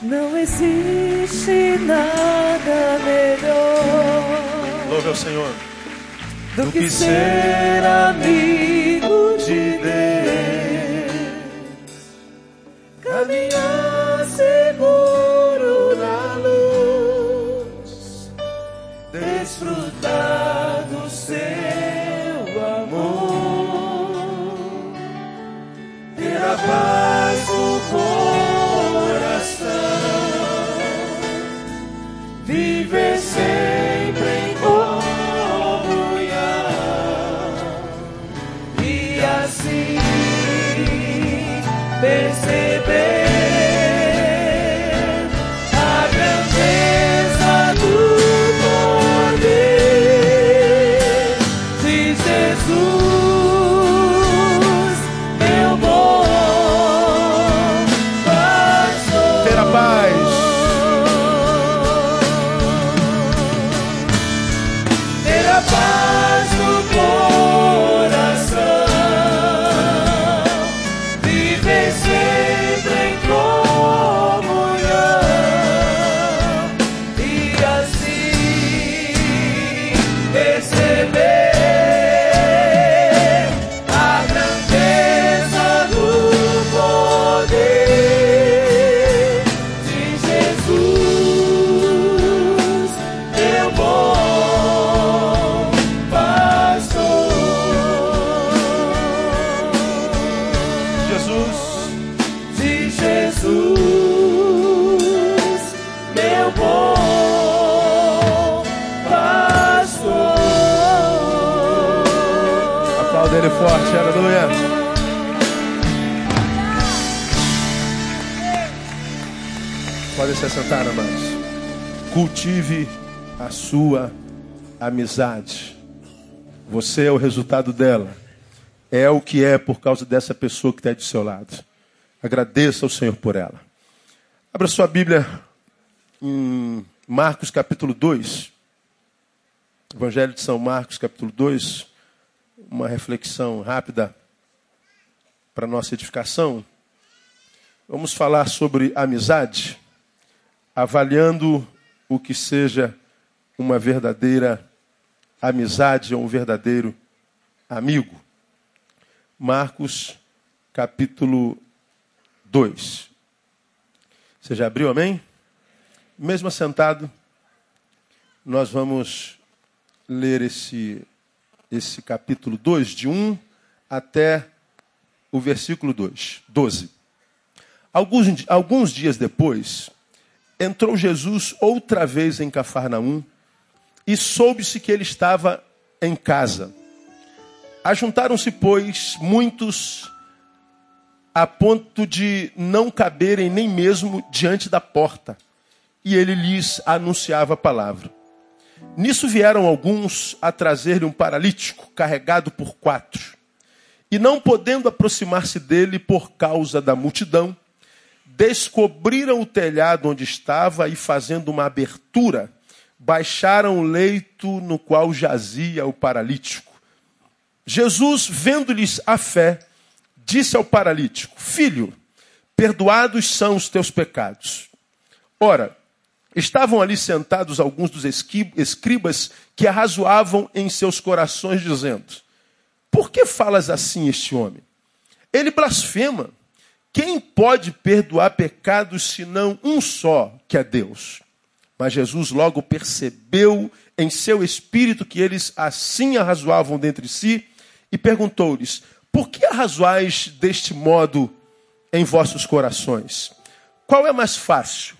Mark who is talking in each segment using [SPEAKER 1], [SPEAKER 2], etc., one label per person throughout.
[SPEAKER 1] Não existe nada melhor.
[SPEAKER 2] Louve ao Senhor.
[SPEAKER 1] Do, do que, que ser amigo
[SPEAKER 2] Cultive a sua amizade. Você é o resultado dela. É o que é por causa dessa pessoa que está do seu lado. Agradeça ao Senhor por ela. Abra sua Bíblia em Marcos capítulo 2. Evangelho de São Marcos capítulo 2. Uma reflexão rápida para nossa edificação. Vamos falar sobre amizade, avaliando o que seja uma verdadeira amizade ou um verdadeiro amigo. Marcos capítulo 2. Você já abriu, amém? Mesmo assentado, nós vamos ler esse, esse capítulo 2, de 1 até o versículo 2, 12. Alguns, alguns dias depois, entrou Jesus outra vez em Cafarnaum e soube-se que ele estava em casa. Ajuntaram-se, pois, muitos a ponto de não caberem nem mesmo diante da porta. E ele lhes anunciava a palavra. Nisso vieram alguns a trazer-lhe um paralítico, carregado por quatro. E não podendo aproximar-se dele por causa da multidão, descobriram o telhado onde estava e, fazendo uma abertura, baixaram o leito no qual jazia o paralítico. Jesus, vendo-lhes a fé, disse ao paralítico: Filho, perdoados são os teus pecados. Ora, estavam ali sentados alguns dos escribas que arrazoavam em seus corações, dizendo: Por que falas assim este homem? Ele blasfema. Quem pode perdoar pecados senão um só, que é Deus? Mas Jesus logo percebeu em seu espírito que eles assim arrazoavam dentre si e perguntou-lhes: Por que arrazoais deste modo em vossos corações? Qual é mais fácil?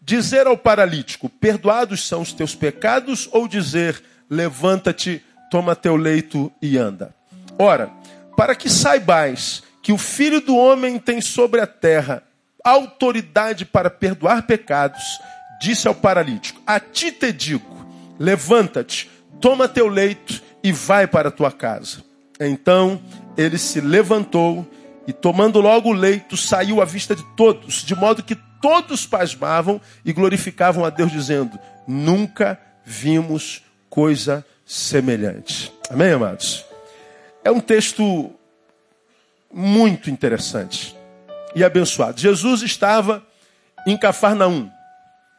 [SPEAKER 2] Dizer ao paralítico: Perdoados são os teus pecados, ou dizer: Levanta-te, toma teu leito e anda? Ora, para que saibais que o Filho do Homem tem sobre a terra autoridade para perdoar pecados, disse ao paralítico: A ti te digo, levanta-te, toma teu leito e vai para tua casa. Então ele se levantou e, tomando logo o leito, saiu à vista de todos, de modo que todos pasmavam e glorificavam a Deus, dizendo: Nunca vimos coisa semelhante. Amém, amados? É um texto muito interessante e abençoado. Jesus estava em Cafarnaum,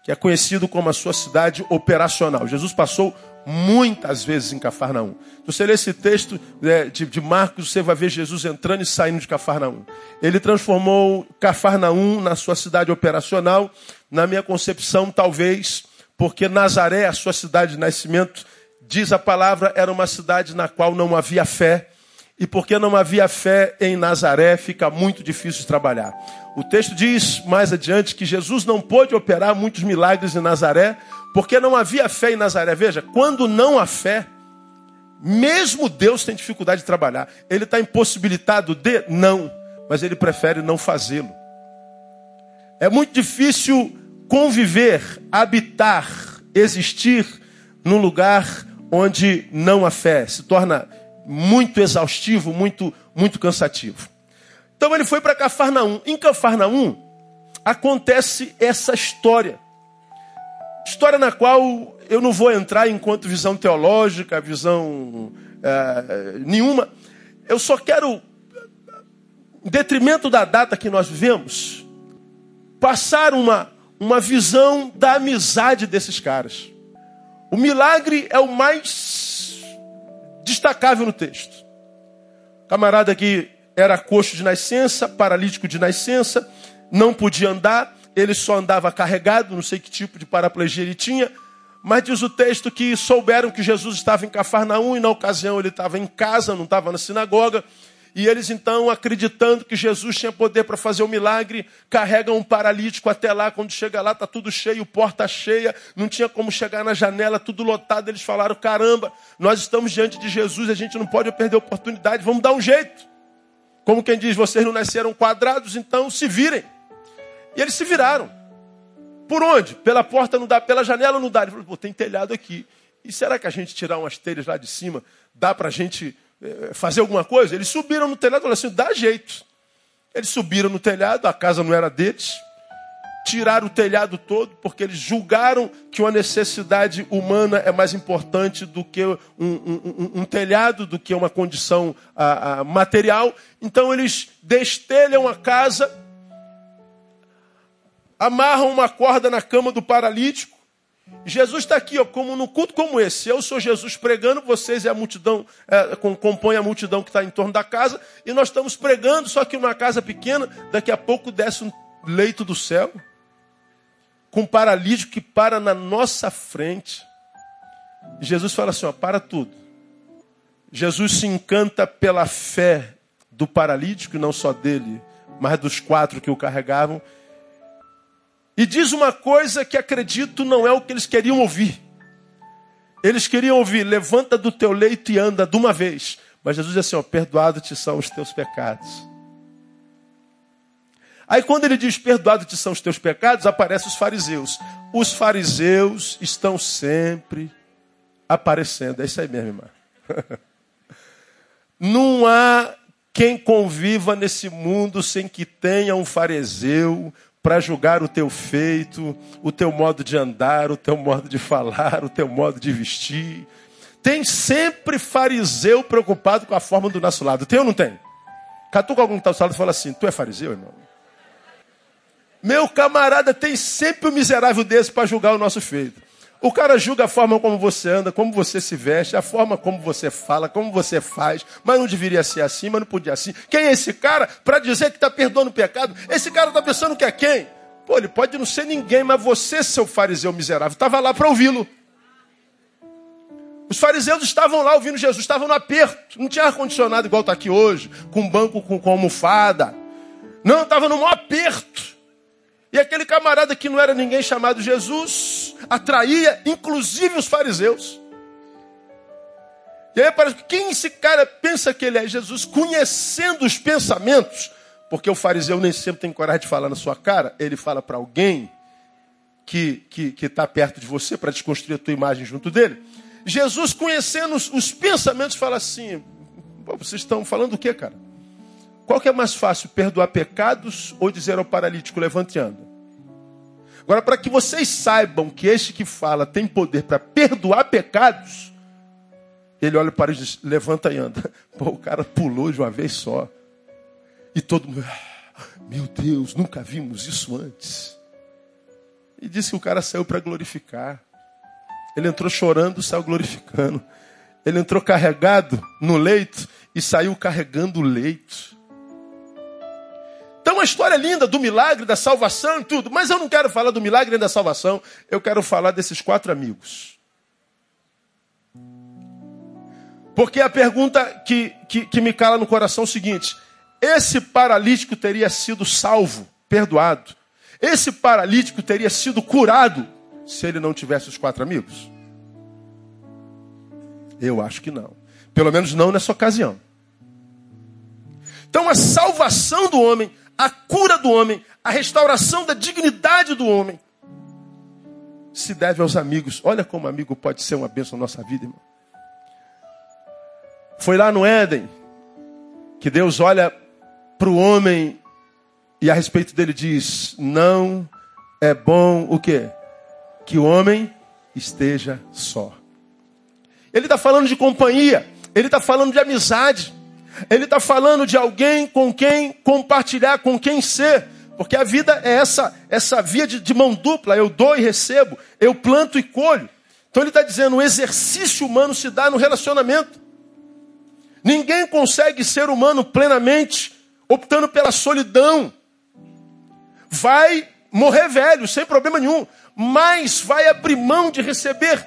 [SPEAKER 2] que é conhecido como a sua cidade operacional. Jesus passou muitas vezes em Cafarnaum. Você ler esse texto né, de, Marcos, você vai ver Jesus entrando e saindo de Cafarnaum. Ele transformou Cafarnaum na sua cidade operacional. Na minha concepção, talvez, porque Nazaré, a sua cidade de nascimento, diz a palavra, era uma cidade na qual não havia fé. E porque não havia fé em Nazaré, fica muito difícil trabalhar. O texto diz mais adiante que Jesus não pôde operar muitos milagres em Nazaré, porque não havia fé em Nazaré. Veja, quando não há fé, mesmo Deus tem dificuldade de trabalhar. Ele está impossibilitado de? Não. Mas ele prefere não fazê-lo. É muito difícil conviver, habitar, existir num lugar onde não há fé. Se torna muito exaustivo, muito, muito cansativo. Então ele foi para Cafarnaum. Em Cafarnaum acontece essa história. História na qual eu não vou entrar enquanto visão teológica, visão é, nenhuma. Eu só quero, em detrimento da data que nós vivemos, passar uma, uma visão da amizade desses caras. O milagre é o mais destacável no texto. Camarada que era coxo de nascença, paralítico de nascença, não podia andar, ele só andava carregado, não sei que tipo de paraplegia ele tinha, mas diz o texto que souberam que Jesus estava em Cafarnaum e na ocasião ele estava em casa, não estava na sinagoga. E eles então, acreditando que Jesus tinha poder para fazer o milagre, carregam um paralítico até lá. Quando chega lá, está tudo cheio, porta cheia, não tinha como chegar na janela, tudo lotado. Eles falaram: caramba, nós estamos diante de Jesus, a gente não pode perder a oportunidade, vamos dar um jeito. Como quem diz, vocês não nasceram quadrados, então se virem. E eles se viraram. Por onde? Pela porta não dá, pela janela não dá. Ele falou: tem telhado aqui. E será que a gente tirar umas telhas lá de cima dá para a gente fazer alguma coisa, eles subiram no telhado e falaram assim: dá jeito. Eles subiram no telhado, a casa não era deles, tiraram o telhado todo, porque eles julgaram que uma necessidade humana é mais importante do que um, um, um, telhado, do que uma condição a, a, material. Então eles destelham a casa, amarram uma corda na cama do paralítico, Jesus está aqui, ó, como no culto como esse. Eu sou Jesus pregando, vocês é a multidão, é, compõem a multidão que está em torno da casa, e nós estamos pregando, só que uma casa pequena, daqui a pouco desce um leito do céu, com um paralítico que para na nossa frente. Jesus fala assim: ó, para tudo. Jesus se encanta pela fé do paralítico, não só dele, mas dos quatro que o carregavam, e diz uma coisa que acredito não é o que eles queriam ouvir. Eles queriam ouvir: levanta do teu leito e anda de uma vez. Mas Jesus diz assim: ó, perdoado te são os teus pecados. Aí quando ele diz perdoado te são os teus pecados, aparecem os fariseus. Os fariseus estão sempre aparecendo. É isso aí mesmo, irmã. Não há quem conviva nesse mundo sem que tenha um fariseu, para julgar o teu feito, o teu modo de andar, o teu modo de falar, o teu modo de vestir. Tem sempre fariseu preocupado com a forma do nosso lado. Tem ou não tem? Catuca algum que está ao lado e fala assim: Tu é fariseu, irmão? Meu camarada tem sempre um miserável desse para julgar o nosso feito. O cara julga a forma como você anda, como você se veste, a forma como você fala, como você faz, mas não deveria ser assim, mas não podia assim. Quem é esse cara para dizer que está perdoando o pecado? Esse cara está pensando que é quem? Pô, ele pode não ser ninguém, mas você, seu fariseu miserável, estava lá para ouvi-lo. Os fariseus estavam lá ouvindo Jesus, estavam no aperto. Não tinha ar-condicionado igual está aqui hoje, com banco com, com almofada. Não, estava no maior aperto. E aquele camarada que não era ninguém chamado Jesus, atraía inclusive os fariseus. E aí parece que quem esse cara pensa que ele é Jesus, conhecendo os pensamentos, porque o fariseu nem sempre tem coragem de falar na sua cara, ele fala para alguém que está tá perto de você para desconstruir a tua imagem junto dele. Jesus, conhecendo os, os pensamentos, fala assim: vocês estão falando o que, cara? Qual que é mais fácil, perdoar pecados ou dizer ao paralítico, levante e anda? Agora, para que vocês saibam que este que fala tem poder para perdoar pecados, ele olha para ele e diz, levanta e anda. Pô, o cara pulou de uma vez só. E todo mundo, ah, meu Deus, nunca vimos isso antes. E disse que o cara saiu para glorificar. Ele entrou chorando, saiu glorificando. Ele entrou carregado no leito e saiu carregando o leito. Então, uma história linda do milagre, da salvação e tudo. Mas eu não quero falar do milagre nem da salvação. Eu quero falar desses quatro amigos. Porque a pergunta que, que, que me cala no coração é o seguinte: esse paralítico teria sido salvo, perdoado. Esse paralítico teria sido curado se ele não tivesse os quatro amigos? Eu acho que não. Pelo menos não nessa ocasião. Então a salvação do homem, a cura do homem, a restauração da dignidade do homem se deve aos amigos. Olha como amigo pode ser uma bênção na nossa vida, irmão. Foi lá no Éden que Deus olha para o homem e a respeito dele diz: Não é bom o quê? Que o homem esteja só. Ele está falando de companhia, ele está falando de amizade, ele está falando de alguém com quem compartilhar, com quem ser. Porque a vida é essa, essa via de, de mão dupla, eu dou e recebo, eu planto e colho. Então ele está dizendo, o exercício humano se dá no relacionamento. Ninguém consegue ser humano plenamente optando pela solidão vai morrer velho, sem problema nenhum, mas vai abrir mão de receber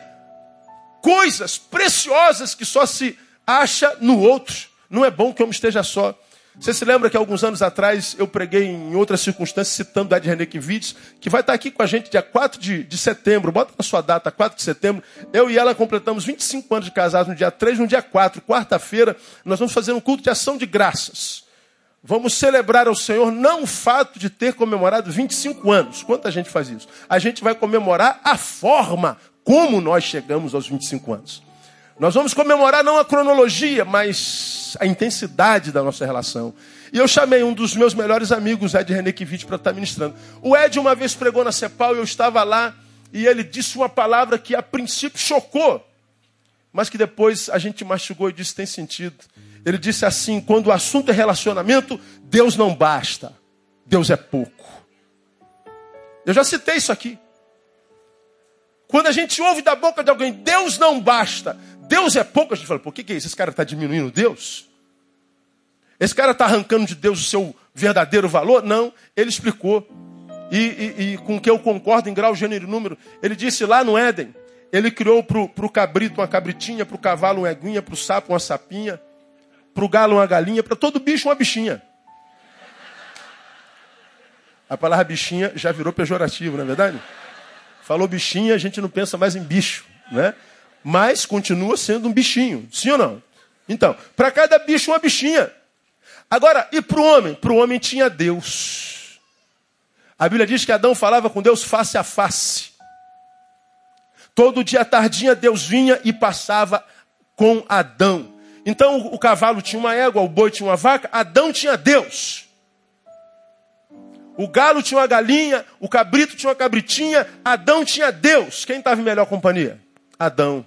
[SPEAKER 2] coisas preciosas que só se acha no outro. Não é bom que o homem esteja só. Você se lembra que alguns anos atrás eu preguei em outras circunstâncias, citando Ed Renekiewicz, que vai estar aqui com a gente dia 4 de, de setembro, bota na sua data, 4 de setembro. Eu e ela completamos 25 anos de casados no dia 3, no dia 4, quarta-feira, nós vamos fazer um culto de ação de graças. Vamos celebrar ao Senhor não o fato de ter comemorado 25 anos. Quanta gente faz isso? A gente vai comemorar a forma como nós chegamos aos 25 anos. Nós vamos comemorar não a cronologia, mas a intensidade da nossa relação. E eu chamei um dos meus melhores amigos, Ed Renekiewicz, para estar ministrando. O Ed uma vez pregou na Cepal e eu estava lá e ele disse uma palavra que a princípio chocou, mas que depois a gente mastigou e disse tem sentido. Ele disse assim: quando o assunto é relacionamento, Deus não basta, Deus é pouco. Eu já citei isso aqui. Quando a gente ouve da boca de alguém, Deus não basta, Deus é pouco, a gente fala, por que, que é isso? Esse cara está diminuindo Deus? Esse cara está arrancando de Deus o seu verdadeiro valor? Não, ele explicou. E, e, e com que eu concordo em grau, gênero e número. Ele disse lá no Éden, ele criou para o cabrito uma cabritinha, para o cavalo uma eguinha, para o sapo uma sapinha, para o galo uma galinha, para todo bicho uma bichinha. A palavra bichinha já virou pejorativo, não é verdade? Falou bichinha, a gente não pensa mais em bicho, né? Mas continua sendo um bichinho, sim ou não? Então, para cada bicho uma bichinha. Agora, e para o homem? Para o homem tinha Deus. A Bíblia diz que Adão falava com Deus face a face. Todo dia tardinha Deus vinha e passava com Adão. Então o cavalo tinha uma égua, o boi tinha uma vaca, Adão tinha Deus. O galo tinha uma galinha, o cabrito tinha uma cabritinha, Adão tinha Deus. Quem estava em melhor companhia? Adão.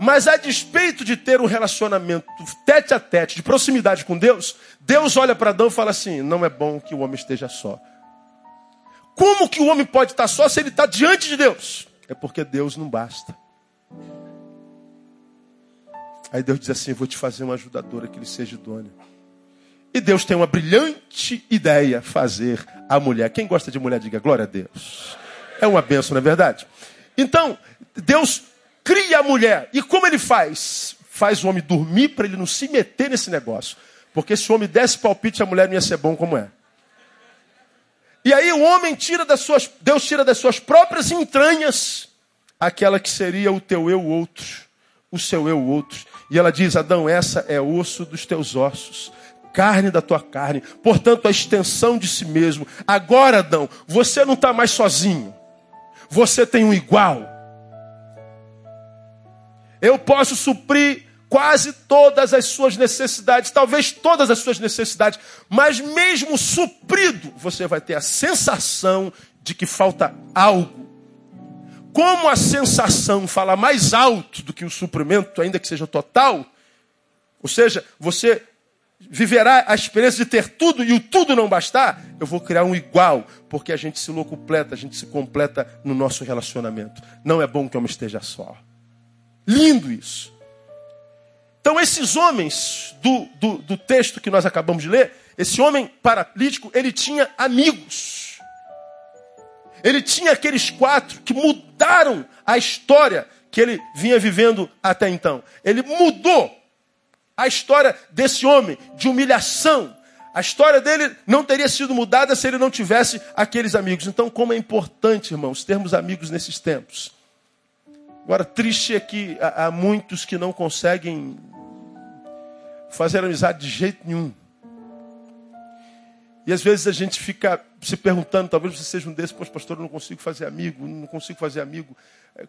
[SPEAKER 2] Mas a despeito de ter um relacionamento tete a tete, de proximidade com Deus, Deus olha para Adão e fala assim: não é bom que o homem esteja só. Como que o homem pode estar só se ele está diante de Deus? É porque Deus não basta. Aí Deus diz assim: Vou te fazer uma ajudadora que lhe seja idônea. E Deus tem uma brilhante ideia: fazer a mulher. Quem gosta de mulher, diga glória a Deus. É uma benção, não é verdade? Então, Deus cria a mulher. E como ele faz? Faz o homem dormir para ele não se meter nesse negócio. Porque se o homem desse palpite, a mulher não ia ser bom como é. E aí o homem tira das suas, Deus tira das suas próprias entranhas aquela que seria o teu eu outro, o seu eu outro. E ela diz: Adão, essa é osso dos teus ossos, carne da tua carne, portanto, a extensão de si mesmo. Agora, Adão, você não está mais sozinho, você tem um igual. Eu posso suprir quase todas as suas necessidades, talvez todas as suas necessidades, mas mesmo suprido, você vai ter a sensação de que falta algo como a sensação fala mais alto do que o suprimento, ainda que seja total, ou seja, você viverá a experiência de ter tudo e o tudo não bastar, eu vou criar um igual, porque a gente se locupleta, a gente se completa no nosso relacionamento. Não é bom que eu homem esteja só. Lindo isso. Então, esses homens do, do, do texto que nós acabamos de ler, esse homem paralítico, ele tinha amigos. Ele tinha aqueles quatro que mudaram a história que ele vinha vivendo até então. Ele mudou a história desse homem de humilhação. A história dele não teria sido mudada se ele não tivesse aqueles amigos. Então, como é importante, irmãos, termos amigos nesses tempos. Agora, triste é que há muitos que não conseguem fazer amizade de jeito nenhum. E às vezes a gente fica se perguntando, talvez você seja um desses, pois pastor, eu não consigo fazer amigo, não consigo fazer amigo.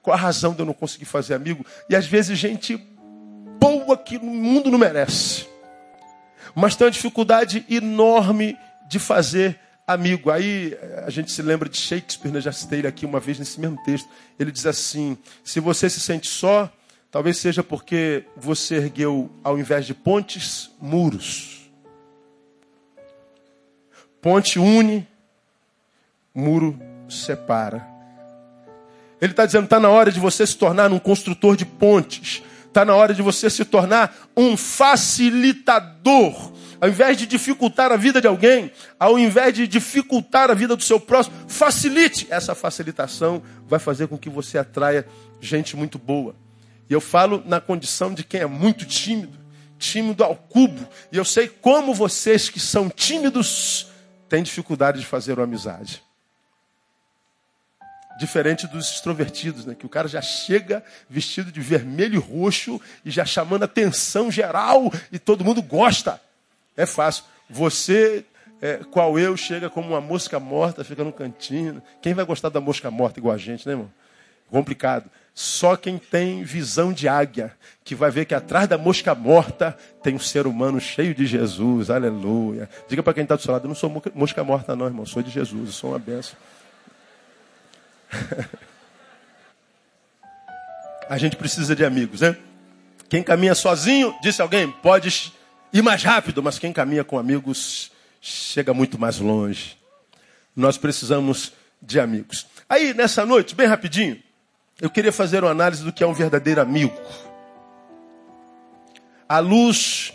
[SPEAKER 2] Qual a razão de eu não conseguir fazer amigo? E às vezes gente boa que o mundo não merece. Mas tem uma dificuldade enorme de fazer amigo. Aí a gente se lembra de Shakespeare, né? já citei ele aqui uma vez nesse mesmo texto. Ele diz assim: se você se sente só, talvez seja porque você ergueu, ao invés de pontes, muros. Ponte une, muro separa. Ele está dizendo: está na hora de você se tornar um construtor de pontes. Está na hora de você se tornar um facilitador ao invés de dificultar a vida de alguém, ao invés de dificultar a vida do seu próximo, facilite. Essa facilitação vai fazer com que você atraia gente muito boa. E eu falo na condição de quem é muito tímido, tímido ao cubo. E eu sei como vocês que são tímidos têm dificuldade de fazer uma amizade. Diferente dos extrovertidos, né? Que o cara já chega vestido de vermelho e roxo e já chamando atenção geral e todo mundo gosta. É fácil. Você, é, qual eu, chega como uma mosca morta, fica no cantinho. Quem vai gostar da mosca morta igual a gente, né, irmão? Complicado. Só quem tem visão de águia, que vai ver que atrás da mosca morta tem um ser humano cheio de Jesus. Aleluia. Diga para quem está do seu lado, eu não sou mosca morta, não, irmão. Sou de Jesus, eu sou uma benção. a gente precisa de amigos, né? Quem caminha sozinho, disse alguém, pode ir mais rápido, mas quem caminha com amigos chega muito mais longe. Nós precisamos de amigos. Aí, nessa noite, bem rapidinho, eu queria fazer uma análise do que é um verdadeiro amigo. À luz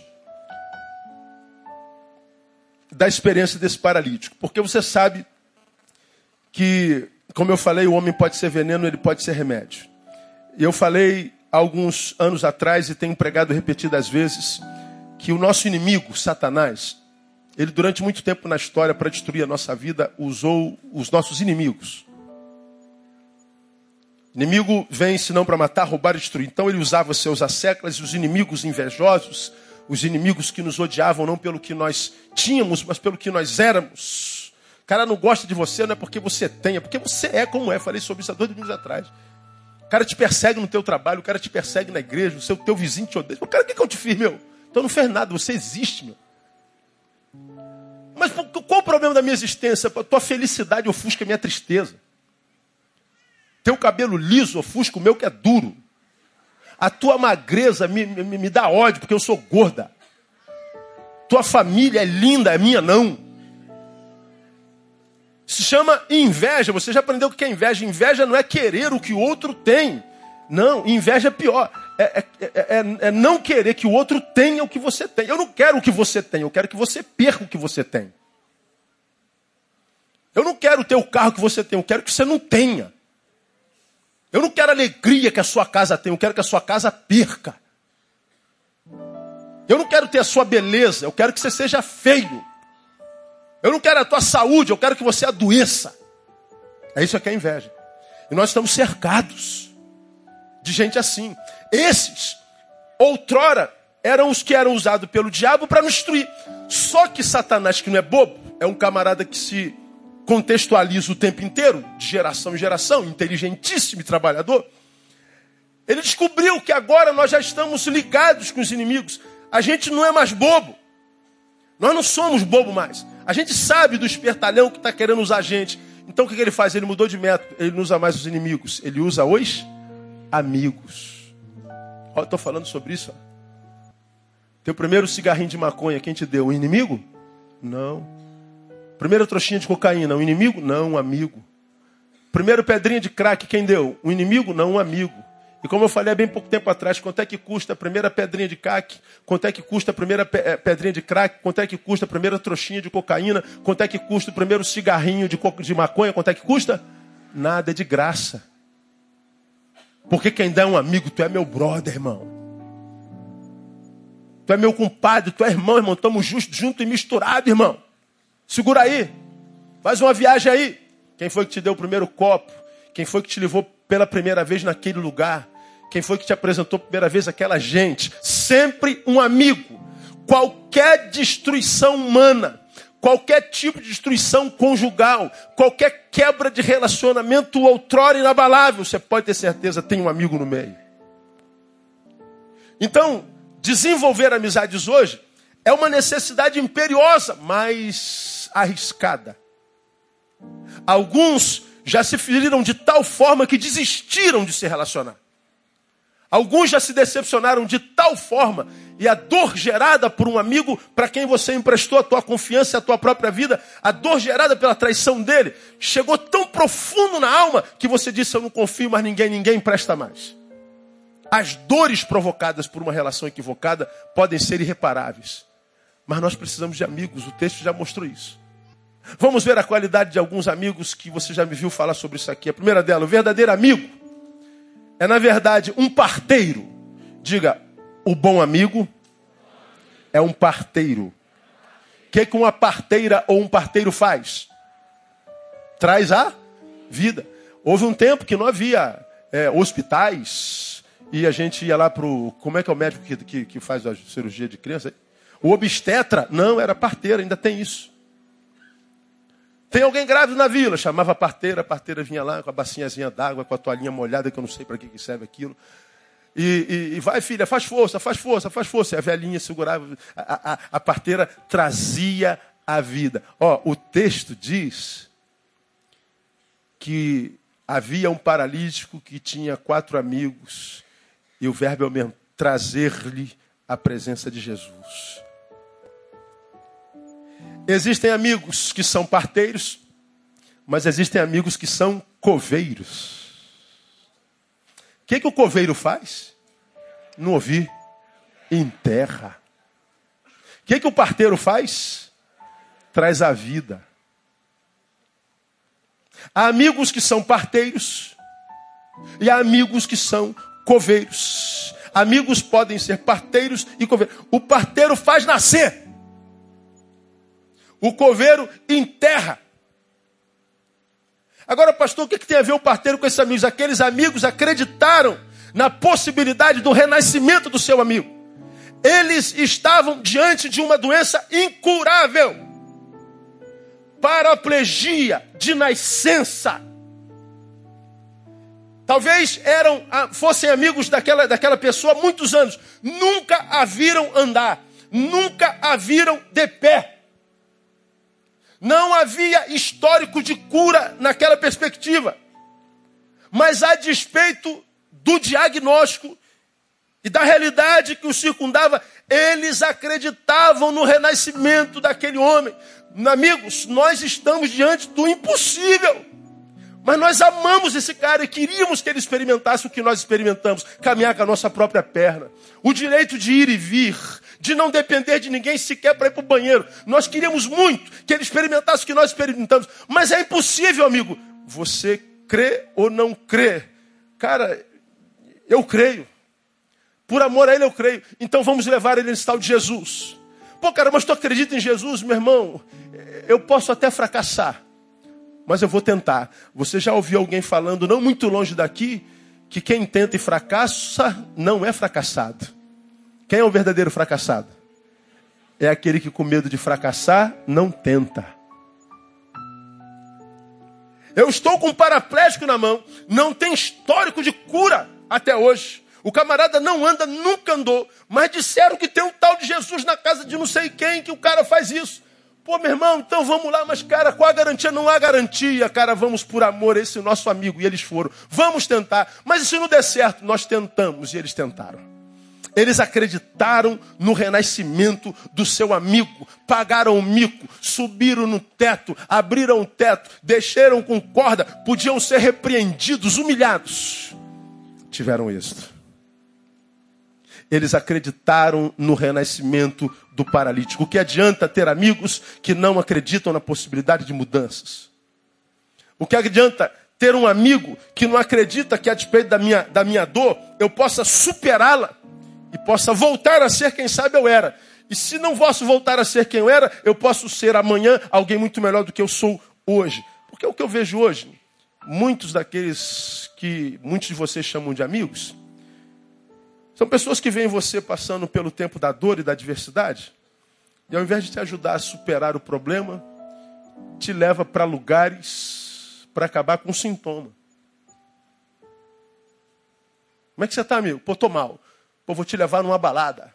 [SPEAKER 2] da experiência desse paralítico. Porque você sabe que, como eu falei, o homem pode ser veneno, ele pode ser remédio. E eu falei alguns anos atrás e tenho pregado repetidas vezes que o nosso inimigo, Satanás, ele durante muito tempo na história, para destruir a nossa vida, usou os nossos inimigos. inimigo vem senão para matar, roubar e destruir. Então ele usava seus asseclas e os inimigos invejosos, os inimigos que nos odiavam não pelo que nós tínhamos, mas pelo que nós éramos. O cara não gosta de você não é porque você tem, é porque você é como é. Falei sobre isso há dois domingos atrás. O cara te persegue no teu trabalho, o cara te persegue na igreja, o seu teu vizinho te odeia. O cara, o que, que eu te fiz, meu? Então não fez nada, você existe, meu. Mas qual o problema da minha existência? Tua felicidade ofusca a minha tristeza. Teu cabelo liso ofusca o meu que é duro. A tua magreza me, me, me dá ódio porque eu sou gorda. Tua família é linda, a minha não. Se chama inveja. Você já aprendeu o que é inveja? Inveja não é querer o que o outro tem. Não, inveja é pior. É, é, é, é, não querer que o outro tenha o que você tem. Eu não quero o que você tem, eu quero que você perca o que você tem. Eu não quero ter o carro que você tem, eu quero que você não tenha. Eu não quero a alegria que a sua casa tem, eu quero que a sua casa perca. Eu não quero ter a sua beleza, eu quero que você seja feio. Eu não quero a tua saúde, eu quero que você adoeça. É isso que é inveja. E nós estamos cercados de gente assim. Esses, outrora, eram os que eram usados pelo diabo para nos destruir. Só que Satanás, que não é bobo, é um camarada que se contextualiza o tempo inteiro, de geração em geração, inteligentíssimo e trabalhador. Ele descobriu que agora nós já estamos ligados com os inimigos. A gente não é mais bobo. Nós não somos bobo mais. A gente sabe do espertalhão que está querendo usar a gente. Então o que, ele faz? Ele mudou de método. Ele não usa mais os inimigos. Ele usa os amigos. Estou falando sobre isso. Teu primeiro cigarrinho de maconha, quem te deu? O inimigo? Não. Primeira trouxinha de cocaína, um inimigo? Não, um amigo. Primeiro pedrinha de crack, quem deu? Um inimigo? Não, um amigo. E como eu falei há bem pouco tempo atrás, quanto é que custa a primeira pedrinha de crack? Quanto é que custa a primeira eh, pedrinha de crack? Quanto é que custa a primeira trouxinha de cocaína? Quanto é que custa o primeiro cigarrinho de, de maconha? Quanto é que custa? Nada, é de graça. Porque quem dá é um amigo, tu é meu brother, irmão. Tu é meu compadre, tu é irmão, irmão. Estamos juntos, junto e misturado, irmão. Segura aí. Faz uma viagem aí. Quem foi que te deu o primeiro copo? Quem foi que te levou pela primeira vez naquele lugar? Quem foi que te apresentou pela primeira vez aquela gente? Sempre um amigo. Qualquer destruição humana, qualquer tipo de destruição conjugal, qualquer quebra de relacionamento outrora inabalável, você pode ter certeza, tem um amigo no meio. Então, desenvolver amizades hoje é uma necessidade imperiosa, mas arriscada. Alguns já se feriram de tal forma que desistiram de se relacionar. Alguns já se decepcionaram de tal forma e a dor gerada por um amigo para quem você emprestou a tua confiança e a tua própria vida, a dor gerada pela traição dele, chegou tão profundo na alma que você disse: Eu não confio mais ninguém, ninguém empresta mais. As dores provocadas por uma relação equivocada podem ser irreparáveis. Mas nós precisamos de amigos, o texto já mostrou isso. Vamos ver a qualidade de alguns amigos que você já me viu falar sobre isso aqui. A primeira dela, o verdadeiro amigo é, na verdade, um parteiro. Diga, o bom amigo é um parteiro. O que, que uma parteira ou um parteiro faz? Traz a vida. Houve um tempo que não havia é, hospitais e a gente ia lá para o. Como é que é o médico que, que, que faz a cirurgia de criança? O obstetra, não, era parteira, ainda tem isso. Tem alguém grávido na vila, chamava a parteira, a parteira vinha lá com a bacinhazinha d'água, com a toalhinha molhada, que eu não sei para que, que serve aquilo. E, e, e, vai, filha, faz força, faz força, faz força. E a velhinha segurava, a, a, a parteira trazia a vida. Ó, o texto diz que havia um paralítico que tinha quatro amigos, e o verbo é o mesmo, trazer-lhe a presença de Jesus. Existem amigos que são parteiros, mas existem amigos que são coveiros. O que, que o coveiro faz? Não ouvir. Enterra. O que, que o parteiro faz? Traz a vida. Há amigos que são parteiros e há amigos que são coveiros. Amigos podem ser parteiros e coveiros. O parteiro faz nascer. O coveiro enterra. Agora, pastor, o que, tem a ver o parteiro com esses amigos? Aqueles amigos acreditaram na possibilidade do renascimento do seu amigo. Eles estavam diante de uma doença incurável. Paraplegia de nascença. Talvez eram, ah, fossem amigos daquela, daquela pessoa há muitos anos. Nunca a viram andar. Nunca a viram de pé. Não havia histórico de cura naquela perspectiva. Mas a despeito do diagnóstico e da realidade que o circundava, eles acreditavam no renascimento daquele homem. Amigos, nós estamos diante do impossível. Mas nós amamos esse cara e queríamos que ele experimentasse o que nós experimentamos, caminhar com a nossa própria perna. O direito de ir e vir, de não depender de ninguém sequer para ir para o banheiro. Nós queríamos muito que ele experimentasse o que nós experimentamos, mas é impossível, amigo. Você crê ou não crê? Cara, eu creio. Por amor a ele eu creio. Então vamos levar ele nesse tal de Jesus. Pô, cara, mas tu acredita em Jesus, meu irmão? Eu posso até fracassar, mas eu vou tentar. Você já ouviu alguém falando, não muito longe daqui, que quem tenta e fracassa não é fracassado. Quem é o verdadeiro fracassado? É aquele que, com medo de fracassar, não tenta. Eu estou com um paraplégico na mão, não tem histórico de cura até hoje. O camarada não anda, nunca andou, mas disseram que tem um tal de Jesus na casa de não sei quem que o cara faz isso. Pô, meu irmão, então vamos lá, mas cara, qual a garantia? Não há garantia, cara, vamos por amor a esse nosso amigo. E eles foram. Vamos tentar. Mas se não der certo? Nós tentamos e eles tentaram. Eles acreditaram no renascimento do seu amigo, pagaram o mico, subiram no teto, abriram o teto, desceram com corda, podiam ser repreendidos, humilhados. Tiveram êxito. Eles acreditaram no renascimento do paralítico. O que adianta ter amigos que não acreditam na possibilidade de mudanças? O que adianta ter um amigo que não acredita que, a despeito da minha, da minha dor, eu possa superá-la e possa voltar a ser quem sabe eu era. E se não posso voltar a ser quem eu era, eu posso ser amanhã alguém muito melhor do que eu sou hoje. Porque o que eu vejo hoje. Muitos daqueles que muitos de vocês chamam de amigos, são pessoas que veem você passando pelo tempo da dor e da adversidade, e ao invés de te ajudar a superar o problema, te leva para lugares para acabar com o sintoma. Como é que você está, amigo? Pô, tô mal. Pô, vou te levar numa balada.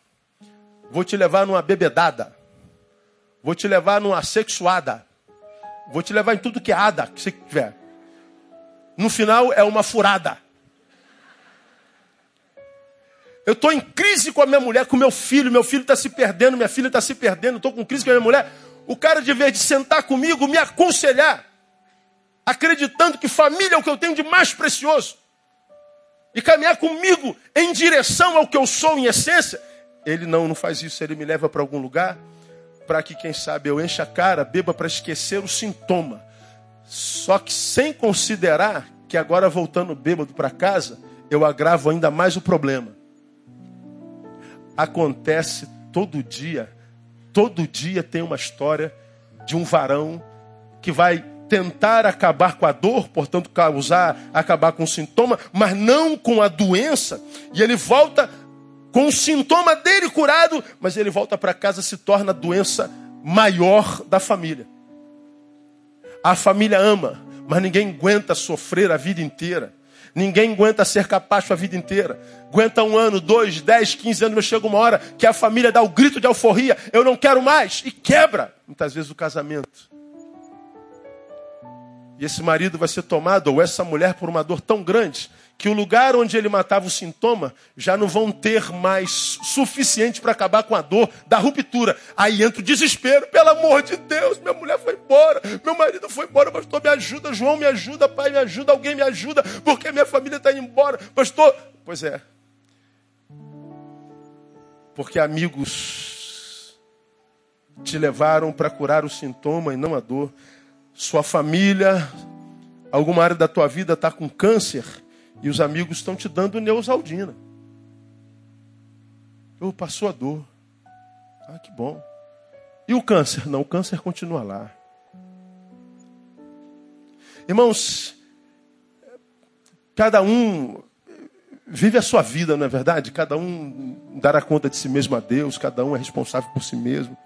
[SPEAKER 2] Vou te levar numa bebedada. Vou te levar numa sexuada. Vou te levar em tudo que é ada que você tiver. No final é uma furada. Eu estou em crise com a minha mulher, com meu filho. Meu filho está se perdendo, minha filha está se perdendo. Estou com crise com a minha mulher. O cara, de vez de sentar comigo, me aconselhar, acreditando que família é o que eu tenho de mais precioso, e caminhar comigo em direção ao que eu sou em essência, ele não, não faz isso, ele me leva para algum lugar para que, quem sabe, eu encha a cara, beba para esquecer o sintoma. Só que sem considerar que agora voltando bêbado para casa, eu agravo ainda mais o problema. Acontece todo dia, todo dia tem uma história de um varão que vai tentar acabar com a dor, portanto, causar, acabar com o sintoma, mas não com a doença. E ele volta com o sintoma dele curado, mas ele volta para casa se torna a doença maior da família. A família ama, mas ninguém aguenta sofrer a vida inteira. Ninguém aguenta ser capaz a vida inteira. Aguenta um ano, dois, dez, quinze anos, mas chega uma hora que a família dá o grito de alforria, eu não quero mais, e quebra, muitas vezes, o casamento. E esse marido vai ser tomado, ou essa mulher, por uma dor tão grande, que o lugar onde ele matava o sintoma já não vão ter mais suficiente para acabar com a dor da ruptura. Aí entra o desespero, pelo amor de Deus, minha mulher foi embora, meu marido foi embora, pastor, me ajuda, João me ajuda, pai me ajuda, alguém me ajuda, porque minha família está indo embora, pastor. Pois é. Porque amigos te levaram para curar o sintoma e não a dor sua família, alguma área da tua vida está com câncer e os amigos estão te dando neusaldina. Oh, passou a dor. Ah, que bom. E o câncer? Não, o câncer continua lá. Irmãos, cada um vive a sua vida, não é verdade? Cada um dará conta de si mesmo a Deus, cada um é responsável por si mesmo.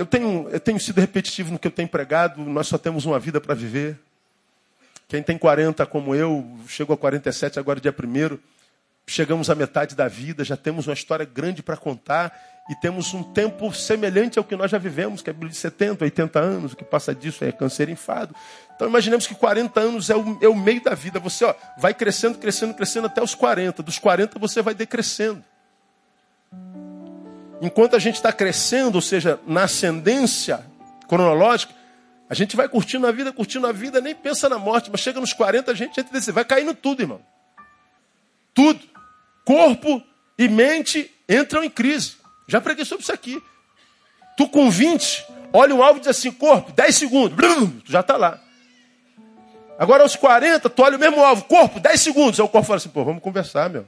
[SPEAKER 2] Eu tenho, eu tenho sido repetitivo no que eu tenho pregado, nós só temos uma vida para viver. Quem tem 40 como eu, chegou a 47 agora dia 1 chegamos à metade da vida, já temos uma história grande para contar e temos um tempo semelhante ao que nós já vivemos, que é de 70, 80 anos, o que passa disso é câncer enfado. Então imaginemos que 40 anos é o, é o meio da vida. Você ó, vai crescendo, crescendo, crescendo até os 40. Dos 40 você vai decrescendo. Enquanto a gente está crescendo, ou seja, na ascendência cronológica, a gente vai curtindo a vida, curtindo a vida, nem pensa na morte, mas chega nos 40, a gente, a gente vai caindo tudo, irmão. Tudo. Corpo e mente entram em crise. Já preguei sobre isso aqui. Tu com 20, olha o alvo e diz assim, corpo, 10 segundos, blum, tu já está lá. Agora aos 40, tu olha o mesmo alvo, corpo, 10 segundos. Aí o corpo fala assim, pô, vamos conversar, meu.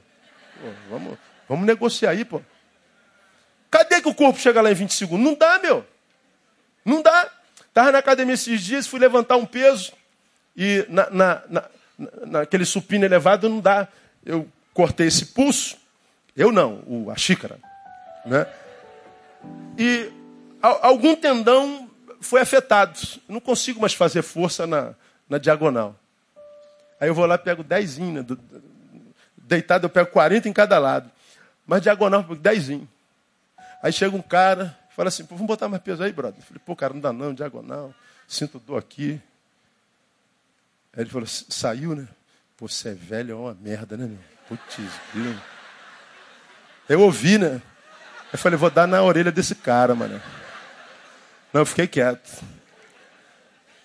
[SPEAKER 2] Pô, vamos, vamos negociar aí, pô. Cadê que o corpo chega lá em 20 segundos? Não dá, meu. Não dá. Estava na academia esses dias, fui levantar um peso e na, na, na, naquele supino elevado não dá. Eu cortei esse pulso. Eu não, o, a xícara. Né? E a, algum tendão foi afetado. Não consigo mais fazer força na, na diagonal. Aí eu vou lá pego 10, né? deitado eu pego 40 em cada lado. Mas diagonal eu pego 10. Aí chega um cara, fala assim, vamos botar mais peso aí, brother. Eu falei, pô, cara, não dá não, diagonal, sinto dor aqui. Aí ele falou, saiu, né? Pô, você é velho, é uma merda, né, meu? Putz, Eu ouvi, né? Eu falei, vou dar na orelha desse cara, mano. Não, eu fiquei quieto.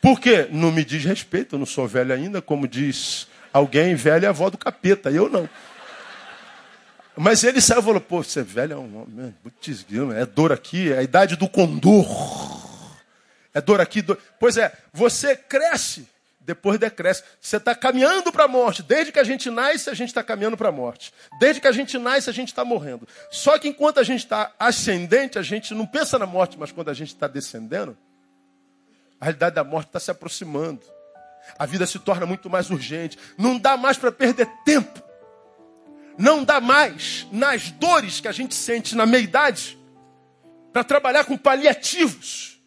[SPEAKER 2] Por quê? Não me diz respeito, eu não sou velho ainda, como diz alguém, velho é avó do capeta, eu não. Mas ele saiu e falou, pô, você é velho, é um homem, é dor aqui, é a idade do condor. É dor aqui, dor... Pois é, você cresce, depois decresce. Você está caminhando para a morte. Desde que a gente nasce, a gente está caminhando para a morte. Desde que a gente nasce, a gente está morrendo. Só que enquanto a gente está ascendente, a gente não pensa na morte, mas quando a gente está descendendo, a realidade da morte está se aproximando. A vida se torna muito mais urgente. Não dá mais para perder tempo não dá mais nas dores que a gente sente na meia-idade para trabalhar com paliativos.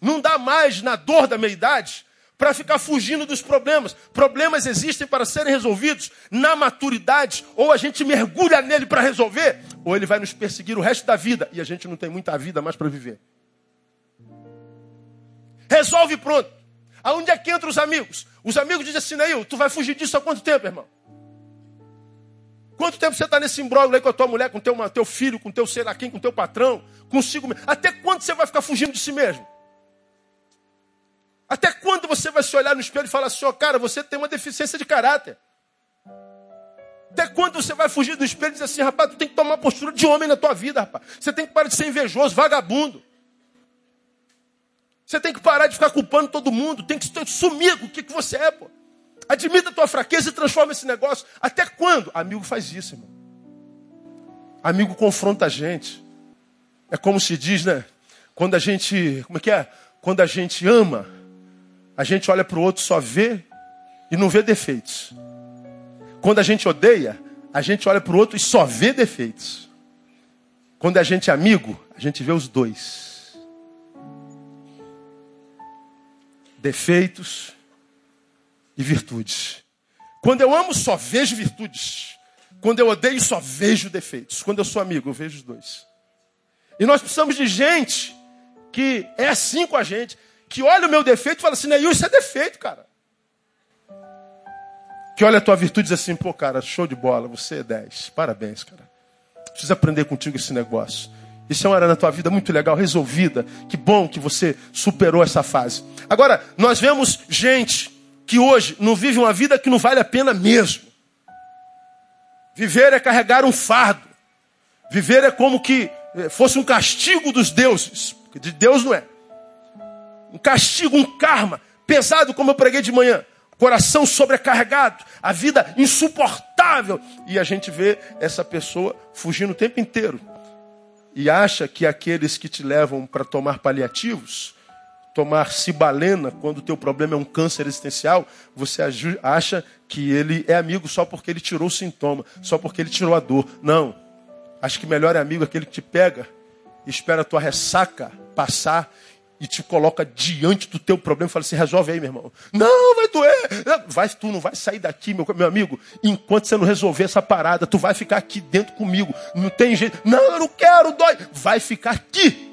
[SPEAKER 2] Não dá mais na dor da meia-idade para ficar fugindo dos problemas. Problemas existem para serem resolvidos na maturidade, ou a gente mergulha nele para resolver, ou ele vai nos perseguir o resto da vida e a gente não tem muita vida mais para viver. Resolve pronto. Aonde é que entram os amigos? Os amigos dizem assim, Neil, tu vai fugir disso há quanto tempo, irmão? Quanto tempo você está nesse imbróglio aí com a tua mulher, com teu, teu filho, com teu sei lá quem, com teu patrão, consigo mesmo? Até quando você vai ficar fugindo de si mesmo? Até quando você vai se olhar no espelho e falar assim, oh, cara, você tem uma deficiência de caráter? Até quando você vai fugir do espelho e dizer assim, rapaz, tu tem que tomar uma postura de homem na tua vida, rapaz. Você tem que parar de ser invejoso, vagabundo. Você tem que parar de ficar culpando todo mundo. Tem que sumir com o que, que você é, pô. Admita a tua fraqueza e transforma esse negócio. Até quando? Amigo faz isso, irmão. Amigo confronta a gente. É como se diz, né? Quando a gente. Como é que é? Quando a gente ama, a gente olha para o outro, só vê e não vê defeitos. Quando a gente odeia, a gente olha para o outro e só vê defeitos. Quando a gente é amigo, a gente vê os dois. Defeitos e virtudes. Quando eu amo, só vejo virtudes. Quando eu odeio, só vejo defeitos. Quando eu sou amigo, eu vejo os dois. E nós precisamos de gente que é assim com a gente, que olha o meu defeito e fala assim, Neil, isso é defeito, cara. Que olha a tua virtude e diz assim, pô, cara, show de bola, você é 10. Parabéns, cara. Preciso aprender contigo esse negócio. Isso é uma área na tua vida muito legal, resolvida. Que bom que você superou essa fase. Agora, nós vemos gente que hoje não vive uma vida que não vale a pena mesmo. Viver é carregar um fardo. Viver é como que eh, fosse um castigo dos deuses. De Deus não é. Um castigo, um karma. Pesado, como eu preguei de manhã. Coração sobrecarregado. A vida insuportável. E a gente vê essa pessoa fugindo o tempo inteiro. E acha que aqueles que te levam para tomar paliativos tomar cibalena quando o teu problema é um câncer existencial, você acha que ele é amigo só porque ele tirou o sintoma, só porque ele tirou a dor. Não. Acho que melhor é amigo aquele que te pega, espera a tua ressaca passar e te coloca diante do teu problema e fala assim, resolve aí, meu irmão. Não, vai doer. Vai, tu não vai sair daqui, meu, meu amigo, enquanto você não resolver essa parada, tu vai ficar aqui dentro comigo. Não tem jeito. Não, eu não quero, dói. Vai ficar aqui.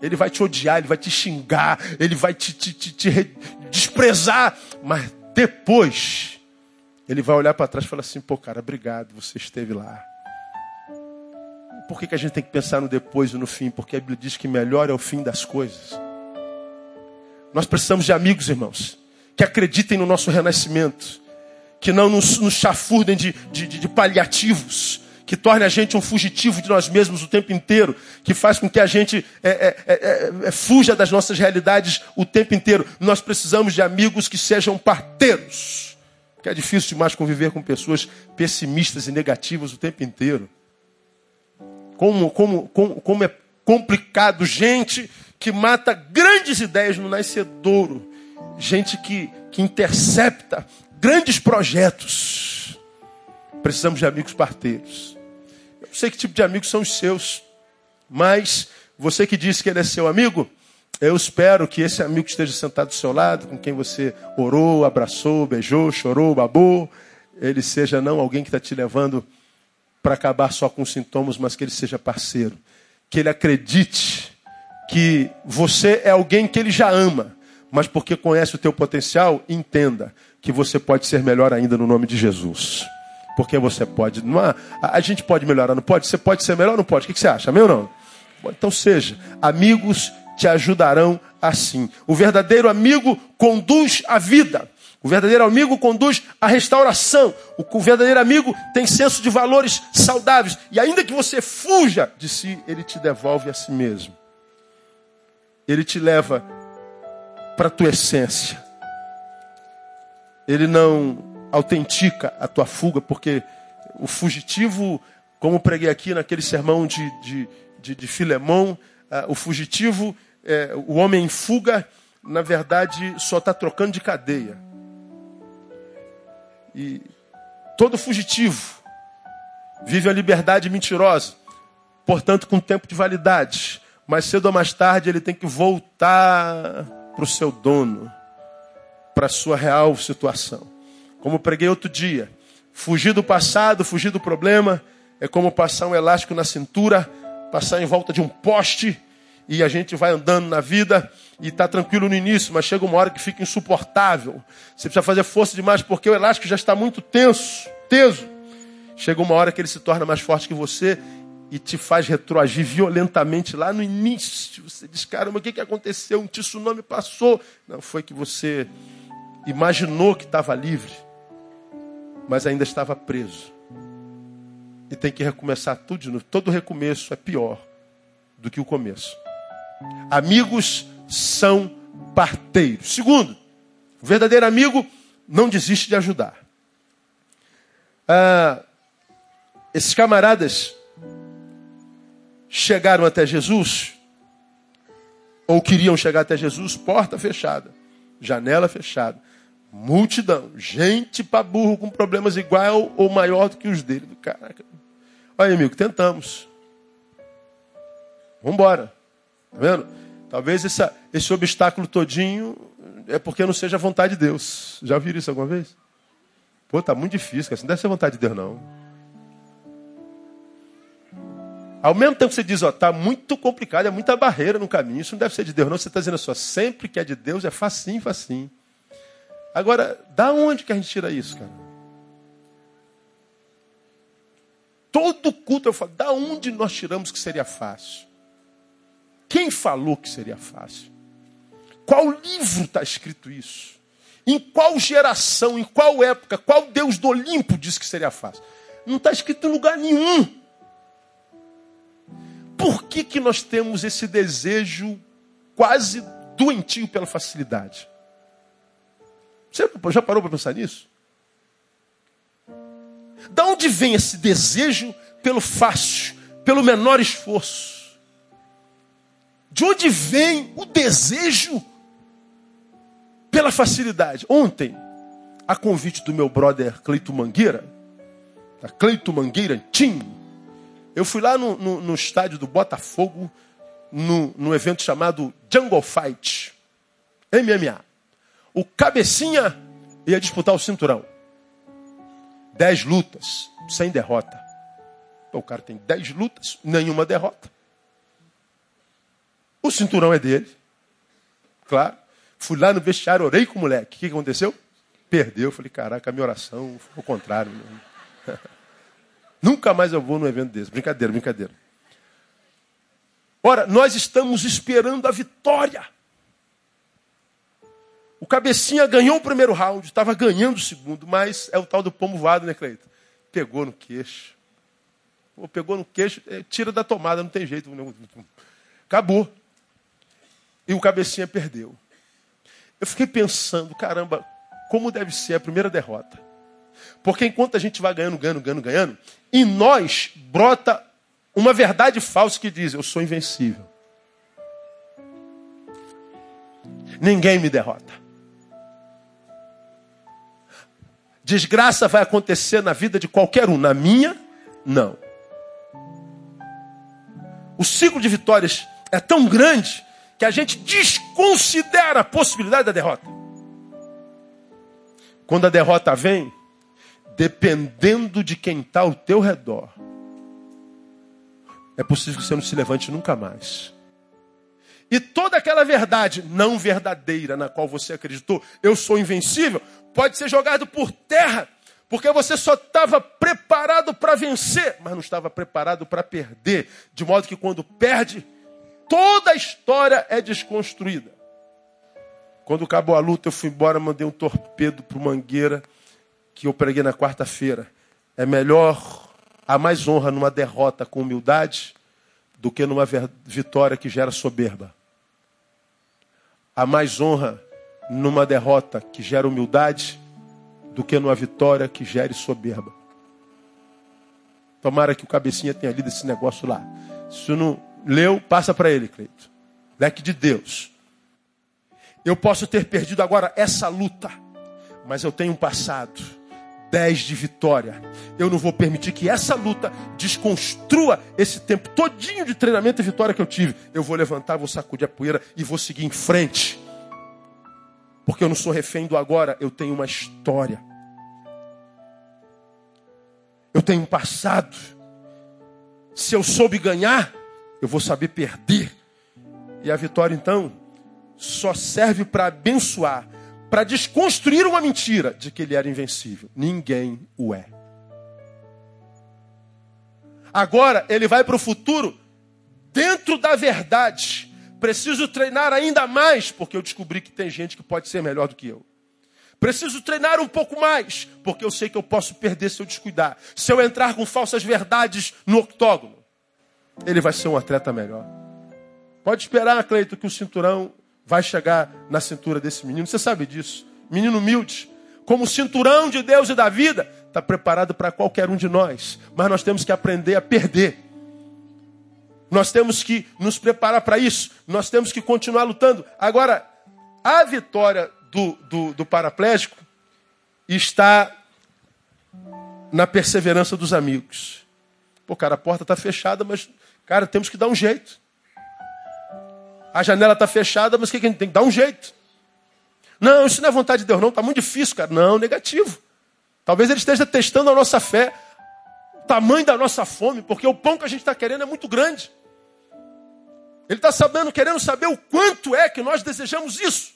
[SPEAKER 2] Ele vai te odiar, ele vai te xingar, ele vai te, te, te, te desprezar. Mas depois, ele vai olhar para trás e falar assim: pô, cara, obrigado, você esteve lá. Por que, que a gente tem que pensar no depois e no fim? Porque a Bíblia diz que melhor é o fim das coisas. Nós precisamos de amigos, irmãos, que acreditem no nosso renascimento, que não nos, nos chafurdem de, de, de paliativos, que torne a gente um fugitivo de nós mesmos o tempo inteiro, que faz com que a gente é, é, é, é, fuja das nossas realidades o tempo inteiro. Nós precisamos de amigos que sejam parteiros. Que é difícil demais conviver com pessoas pessimistas e negativas o tempo inteiro. Como, como, como, como é complicado gente que mata grandes ideias no nascedouro. Gente que, que intercepta grandes projetos. Precisamos de amigos parteiros sei que tipo de amigos são os seus, mas você que disse que ele é seu amigo, eu espero que esse amigo que esteja sentado do seu lado, com quem você orou, abraçou, beijou, chorou, babou, ele seja não alguém que está te levando para acabar só com sintomas, mas que ele seja parceiro. Que ele acredite que você é alguém que ele já ama, mas porque conhece o teu potencial, entenda que você pode ser melhor ainda no nome de Jesus. Porque você pode. Há, a, a gente pode melhorar, não pode? Você pode ser melhor, não pode? O que, que você acha? Ou não? Então seja. Amigos te ajudarão assim. O verdadeiro amigo conduz a vida. O verdadeiro amigo conduz à restauração. O verdadeiro amigo tem senso de valores saudáveis. E ainda que você fuja de si, ele te devolve a si mesmo. Ele te leva para a tua essência. Ele não autentica a tua fuga, porque o fugitivo, como preguei aqui naquele sermão de, de, de, de Filemão, uh, o fugitivo, é, o homem em fuga, na verdade, só está trocando de cadeia. E todo fugitivo vive a liberdade mentirosa, portanto, com tempo de validade. Mais cedo ou mais tarde, ele tem que voltar para o seu dono, para a sua real situação. Como preguei outro dia, fugir do passado, fugir do problema, é como passar um elástico na cintura, passar em volta de um poste e a gente vai andando na vida e está tranquilo no início, mas chega uma hora que fica insuportável. Você precisa fazer força demais porque o elástico já está muito tenso, teso. Chega uma hora que ele se torna mais forte que você e te faz retroagir violentamente lá no início. Você diz, caramba, o que, que aconteceu? Um tsunami passou. Não, foi que você imaginou que estava livre, mas ainda estava preso. E tem que recomeçar tudo de novo. Todo recomeço é pior do que o começo. Amigos são parteiros. Segundo, o verdadeiro amigo não desiste de ajudar. Ah, esses camaradas chegaram até Jesus, ou queriam chegar até Jesus, porta fechada, janela fechada, multidão, gente para burro com problemas igual ou maior do que os dele. Caraca. Olha, amigo, tentamos. Vamos embora. Tá vendo? Talvez essa, esse obstáculo todinho é porque não seja a vontade de Deus. Já ouviram isso alguma vez? Pô, tá muito difícil, cara. Não deve ser vontade de Deus, não. Ao mesmo tempo que você diz, ó, tá muito complicado, é muita barreira no caminho, isso não deve ser de Deus, não. Você está dizendo só, sempre que é de Deus é facinho, facinho. Agora, da onde que a gente tira isso, cara? Todo culto eu falo, da onde nós tiramos que seria fácil? Quem falou que seria fácil? Qual livro está escrito isso? Em qual geração, em qual época, qual Deus do Olimpo disse que seria fácil? Não está escrito em lugar nenhum. Por que, que nós temos esse desejo quase doentio pela facilidade? Você já parou para pensar nisso? Da onde vem esse desejo pelo fácil, pelo menor esforço? De onde vem o desejo pela facilidade? Ontem, a convite do meu brother Cleito Mangueira, da Cleito Mangueira Tim, eu fui lá no, no, no estádio do Botafogo, no, no evento chamado Jungle Fight, MMA. O cabecinha ia disputar o cinturão. Dez lutas, sem derrota. O cara tem dez lutas, nenhuma derrota. O cinturão é dele. Claro. Fui lá no vestiário, orei com o moleque. O que aconteceu? Perdeu. Falei, caraca, a minha oração foi o contrário. Nunca mais eu vou num evento desse. Brincadeira, brincadeira. Ora, nós estamos esperando a vitória. O cabecinha ganhou o primeiro round, estava ganhando o segundo, mas é o tal do pomo voado, né, Cleito? Pegou no queixo. Ou pegou no queixo, é, tira da tomada, não tem jeito. Acabou. E o cabecinha perdeu. Eu fiquei pensando, caramba, como deve ser a primeira derrota. Porque enquanto a gente vai ganhando, ganhando, ganhando, ganhando, em nós brota uma verdade falsa que diz: eu sou invencível. Ninguém me derrota. Desgraça vai acontecer na vida de qualquer um, na minha, não. O ciclo de vitórias é tão grande que a gente desconsidera a possibilidade da derrota. Quando a derrota vem, dependendo de quem está ao teu redor, é possível que você não se levante nunca mais. E toda aquela verdade não verdadeira na qual você acreditou, eu sou invencível, pode ser jogado por terra, Porque você só estava preparado para vencer, mas não estava preparado para perder. De modo que quando perde, toda a história é desconstruída. Quando acabou a luta, eu fui embora, mandei um torpedo para Mangueira, que eu preguei na quarta-feira. É melhor há mais honra numa derrota com humildade do que numa vitória que gera soberba. Há mais honra numa derrota que gera humildade do que numa vitória que gere soberba. Tomara que o cabecinha tenha lido esse negócio lá. Se não leu, passa para ele, Cleito. Leque de Deus. Eu posso ter perdido agora essa luta, mas eu tenho um passado. 10 de vitória. Eu não vou permitir que essa luta desconstrua esse tempo todinho de treinamento e vitória que eu tive. Eu vou levantar, vou sacudir a poeira e vou seguir em frente. Porque eu não sou refém do agora, eu tenho uma história. Eu tenho um passado. Se eu soube ganhar, eu vou saber perder. E a vitória, então, só serve para abençoar, para desconstruir uma mentira de que ele era invencível. Ninguém o é. Agora, ele vai para o futuro dentro da verdade Preciso treinar ainda mais, porque eu descobri que tem gente que pode ser melhor do que eu. Preciso treinar um pouco mais, porque eu sei que eu posso perder se eu descuidar. Se eu entrar com falsas verdades no octógono, ele vai ser um atleta melhor. Pode esperar, Cleito, que o cinturão vai chegar na cintura desse menino. Você sabe disso. Menino humilde, como cinturão de Deus e da vida, está preparado para qualquer um de nós. Mas nós temos que aprender a perder. Nós temos que nos preparar para isso. Nós temos que continuar lutando. Agora, a vitória do, do, do paraplégico está na perseverança dos amigos. Pô, cara, a porta está fechada, mas, cara, temos que dar um jeito. A janela está fechada, mas o que, que a gente tem que dar um jeito? Não, isso não é vontade de Deus, não. Está muito difícil, cara. Não, negativo. Talvez ele esteja testando a nossa fé, tamanho da nossa fome, porque o pão que a gente está querendo é muito grande. Ele está sabendo, querendo saber o quanto é que nós desejamos isso.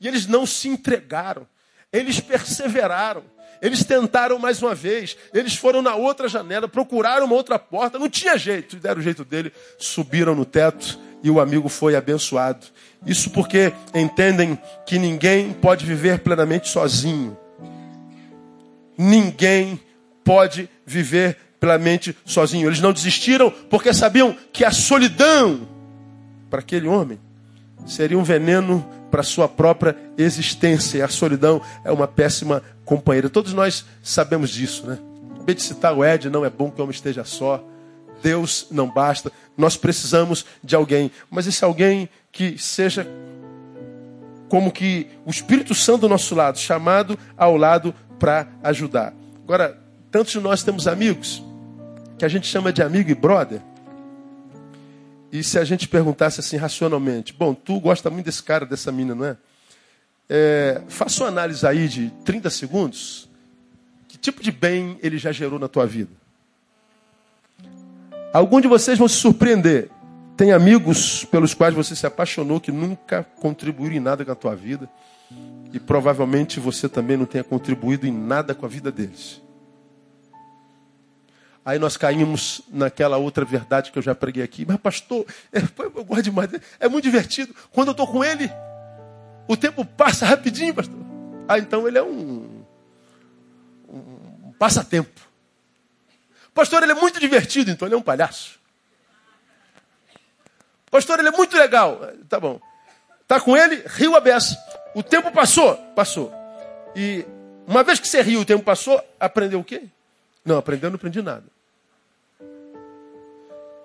[SPEAKER 2] E eles não se entregaram. Eles perseveraram. Eles tentaram mais uma vez. Eles foram na outra janela, procuraram uma outra porta. Não tinha jeito. Deram o jeito dele. Subiram no teto e o amigo foi abençoado. Isso porque entendem que ninguém pode viver plenamente sozinho. Ninguém pode viver plenamente sozinho. Eles não desistiram porque sabiam que a solidão para aquele homem seria um veneno para sua própria existência. E a solidão é uma péssima companheira. Todos nós sabemos disso, né? Acabei de citar o Ed, não é bom que o homem esteja só. Deus não basta. Nós precisamos de alguém. Mas esse alguém que seja como que o Espírito Santo do nosso lado, chamado ao lado para ajudar. Agora, tantos de nós temos amigos que a gente chama de amigo e brother. E se a gente perguntasse assim racionalmente, bom, tu gosta muito desse cara, dessa mina, não é? é faça uma análise aí de 30 segundos. Que tipo de bem ele já gerou na tua vida? Alguns de vocês vão se surpreender. Tem amigos pelos quais você se apaixonou que nunca contribuíram em nada com a tua vida. E provavelmente você também não tenha contribuído em nada com a vida deles. Aí nós caímos naquela outra verdade que eu já preguei aqui. Mas, pastor, é, eu gosto demais. É muito divertido. Quando eu estou com ele, o tempo passa rapidinho, pastor. Ah, então ele é um, um passatempo. Pastor, ele é muito divertido, então ele é um palhaço. Pastor, ele é muito legal. Tá bom. Tá com ele, riu a beça. O tempo passou, passou. E uma vez que você riu, o tempo passou, aprendeu o quê? Não, aprendeu, não aprendi nada.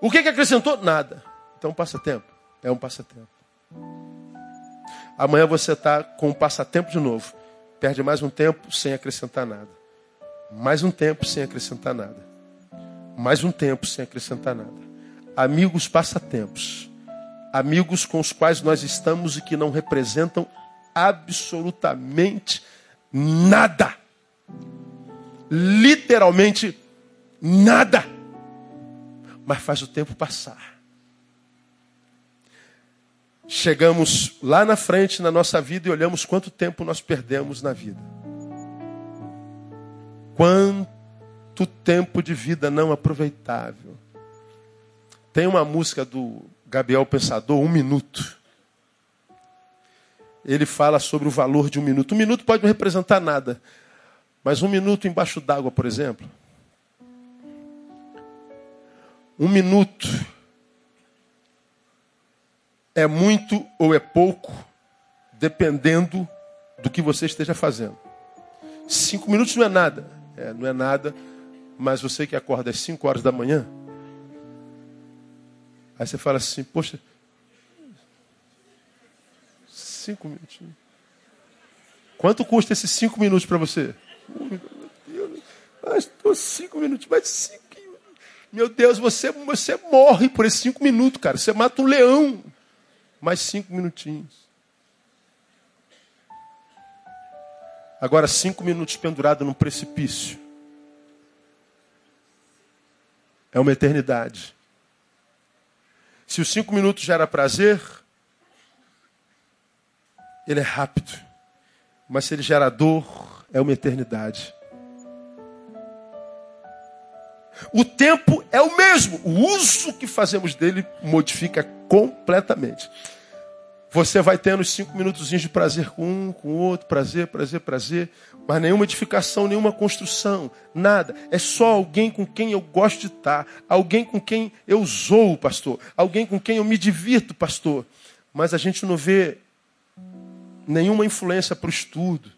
[SPEAKER 2] O que, que acrescentou? Nada. Então, passatempo. É um passatempo. Amanhã você está com um passatempo de novo. Perde mais um tempo sem acrescentar nada. Mais um tempo sem acrescentar nada. Mais um tempo sem acrescentar nada. Amigos passatempos. Amigos com os quais nós estamos e que não representam absolutamente nada. Literalmente nada mas faz o tempo passar. Chegamos lá na frente na nossa vida e olhamos quanto tempo nós perdemos na vida. Quanto tempo de vida não aproveitável. Tem uma música do Gabriel Pensador, Um Minuto. Ele fala sobre o valor de um minuto. Um minuto pode não representar nada, mas um minuto embaixo d'água, por exemplo. Um minuto é muito ou é pouco, dependendo do que você esteja fazendo. Cinco minutos não é nada. É, não é nada, mas você que acorda às cinco horas da manhã, aí você fala assim, poxa, cinco minutinhos. Quanto custa esses cinco minutos para você? Mas cinco minutos, mas cinco. Meu Deus, você, você morre por esses cinco minutos, cara. Você mata um leão. Mais cinco minutinhos. Agora, cinco minutos pendurado num precipício. É uma eternidade. Se os cinco minutos gera prazer, ele é rápido. Mas se ele gera dor, é uma eternidade. O tempo é o mesmo. O uso que fazemos dele modifica completamente. Você vai tendo cinco minutos de prazer com um, com o outro, prazer, prazer, prazer, mas nenhuma edificação, nenhuma construção, nada. É só alguém com quem eu gosto de estar, alguém com quem eu zoo, pastor, alguém com quem eu me divirto, pastor. Mas a gente não vê nenhuma influência para o estudo,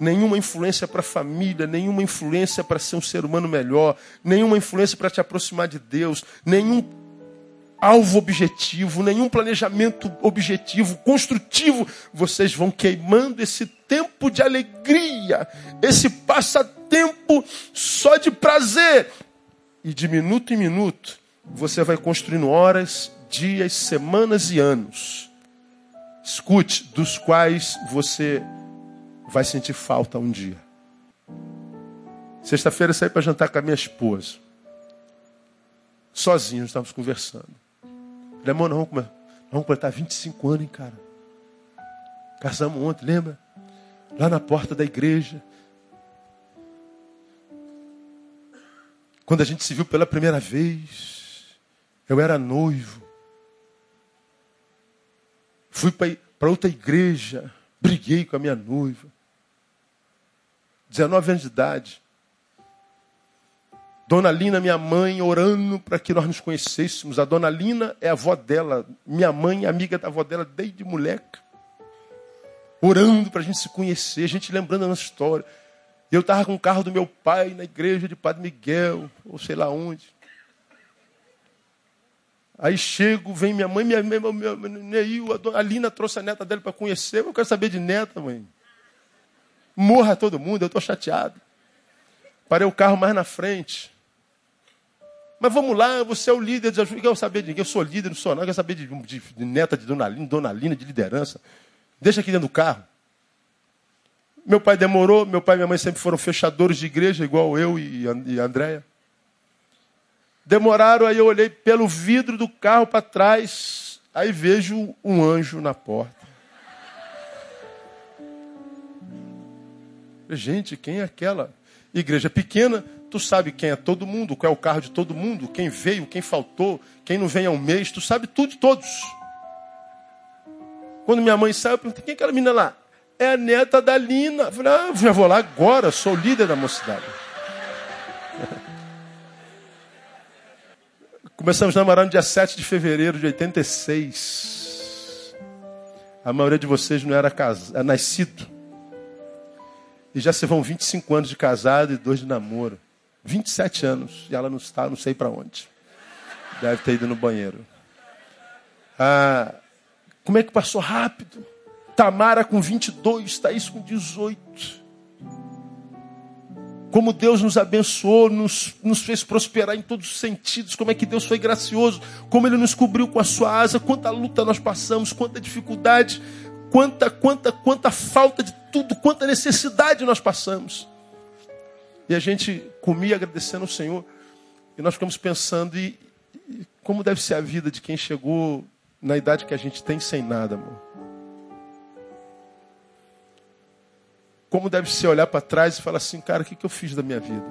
[SPEAKER 2] nenhuma influência para a família, nenhuma influência para ser um ser humano melhor, nenhuma influência para te aproximar de Deus, nenhum alvo objetivo, nenhum planejamento objetivo, construtivo. Vocês vão queimando esse tempo de alegria, esse passatempo só de prazer. E de minuto em minuto, você vai construindo horas, dias, semanas e anos. Escute, dos quais você vai sentir falta um dia. Sexta-feira saí para jantar com a minha esposa. Sozinhos, estávamos conversando. Falei, amor, nós vamos completar 25 anos, hein, cara. Casamos ontem, lembra? Lá na porta da igreja. Quando a gente se viu pela primeira vez, eu era noivo. Fui para outra igreja, briguei com a minha noiva. 19 anos de idade. Dona Lina, minha mãe, orando para que nós nos conhecêssemos. A Dona Lina é a avó dela, minha mãe, amiga da avó dela desde moleca. Orando para a gente se conhecer, a gente lembrando a nossa história. Eu estava com o carro do meu pai na igreja de Padre Miguel, ou sei lá onde. Aí chego, vem minha mãe, minha, minha, minha, minha, a, Lina trouxe a neta dela para conhecer. Eu quero saber de neta, mãe. Morra todo mundo, eu estou chateado. Parei o carro mais na frente. Mas vamos lá, você é o líder. Eu quero saber de ninguém. Eu sou líder, não sou não. Eu quero saber de, de, de neta de Dona Lina, Dona Lina, de liderança. Deixa aqui dentro do carro. Meu pai demorou. Meu pai e minha mãe sempre foram fechadores de igreja, igual eu e, e a Andréia. Demoraram, aí eu olhei pelo vidro do carro para trás. Aí vejo um anjo na porta. Gente, quem é aquela? Igreja pequena, Tu sabe quem é todo mundo, qual é o carro de todo mundo, quem veio, quem faltou, quem não vem um mês, tu sabe tudo de todos. Quando minha mãe saiu, eu perguntei, quem é aquela menina lá? É a neta da Lina. Eu falei, ah, já vou lá agora, sou líder da mocidade. Começamos a namorar no dia 7 de fevereiro de 86. A maioria de vocês não era casado, é nascido. E já se vão 25 anos de casado e dois de namoro. 27 anos e ela não está, não sei para onde. Deve ter ido no banheiro. Ah, como é que passou rápido? Tamara com 22, Thaís com 18. Como Deus nos abençoou, nos, nos fez prosperar em todos os sentidos, como é que Deus foi gracioso, como Ele nos cobriu com a sua asa, quanta luta nós passamos, quanta dificuldade, quanta, quanta, quanta falta de tudo, quanta necessidade nós passamos. E a gente comia agradecendo ao Senhor. E nós ficamos pensando, e, e como deve ser a vida de quem chegou na idade que a gente tem sem nada, amor? como deve ser olhar para trás e falar assim, cara, o que, que eu fiz da minha vida?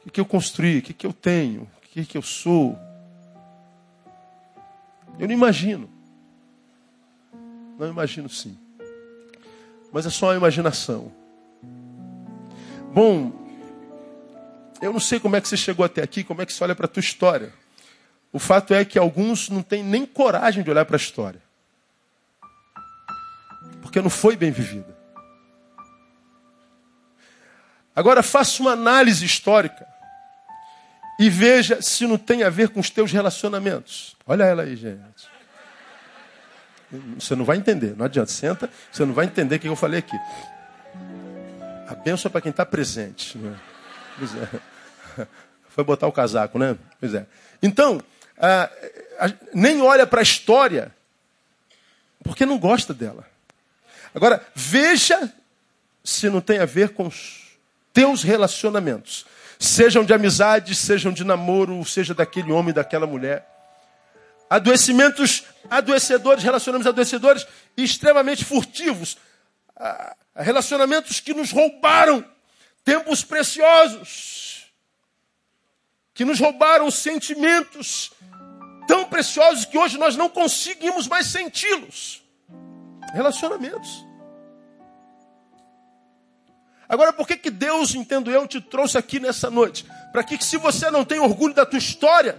[SPEAKER 2] O que, que eu construí? O que, que eu tenho? O que, que eu sou? Eu não imagino. Não imagino sim. Mas é só uma imaginação. Bom, eu não sei como é que você chegou até aqui, como é que você olha para a tua história. O fato é que alguns não têm nem coragem de olhar para a história. Porque não foi bem vivida. Agora faça uma análise histórica e veja se não tem a ver com os teus relacionamentos. Olha ela aí, gente. Você não vai entender, não adianta. Senta, você não vai entender o que eu falei aqui. A bênção é para quem está presente. Né? Pois é. Foi botar o casaco, né? Pois é. Então, nem olha para a história, porque não gosta dela. Agora, veja se não tem a ver com os teus relacionamentos. Sejam de amizade, sejam de namoro, seja daquele homem, daquela mulher. Adoecimentos adoecedores, relacionamentos adoecedores extremamente furtivos. Ah, relacionamentos que nos roubaram tempos preciosos. Que nos roubaram sentimentos tão preciosos que hoje nós não conseguimos mais senti-los. Relacionamentos. Agora, por que, que Deus, entendo eu, te trouxe aqui nessa noite? Para que, se você não tem orgulho da tua história,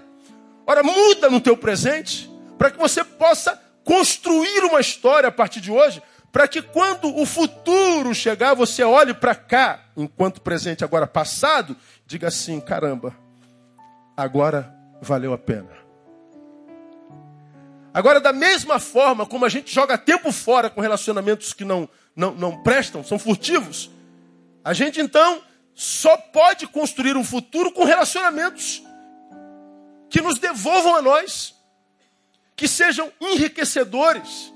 [SPEAKER 2] ora, muda no teu presente, para que você possa construir uma história a partir de hoje, para que quando o futuro chegar, você olhe para cá, enquanto presente agora passado, diga assim: caramba, agora valeu a pena. Agora, da mesma forma como a gente joga tempo fora com relacionamentos que não, não, não prestam, são furtivos, a gente então só pode construir um futuro com relacionamentos que nos devolvam a nós, que sejam enriquecedores.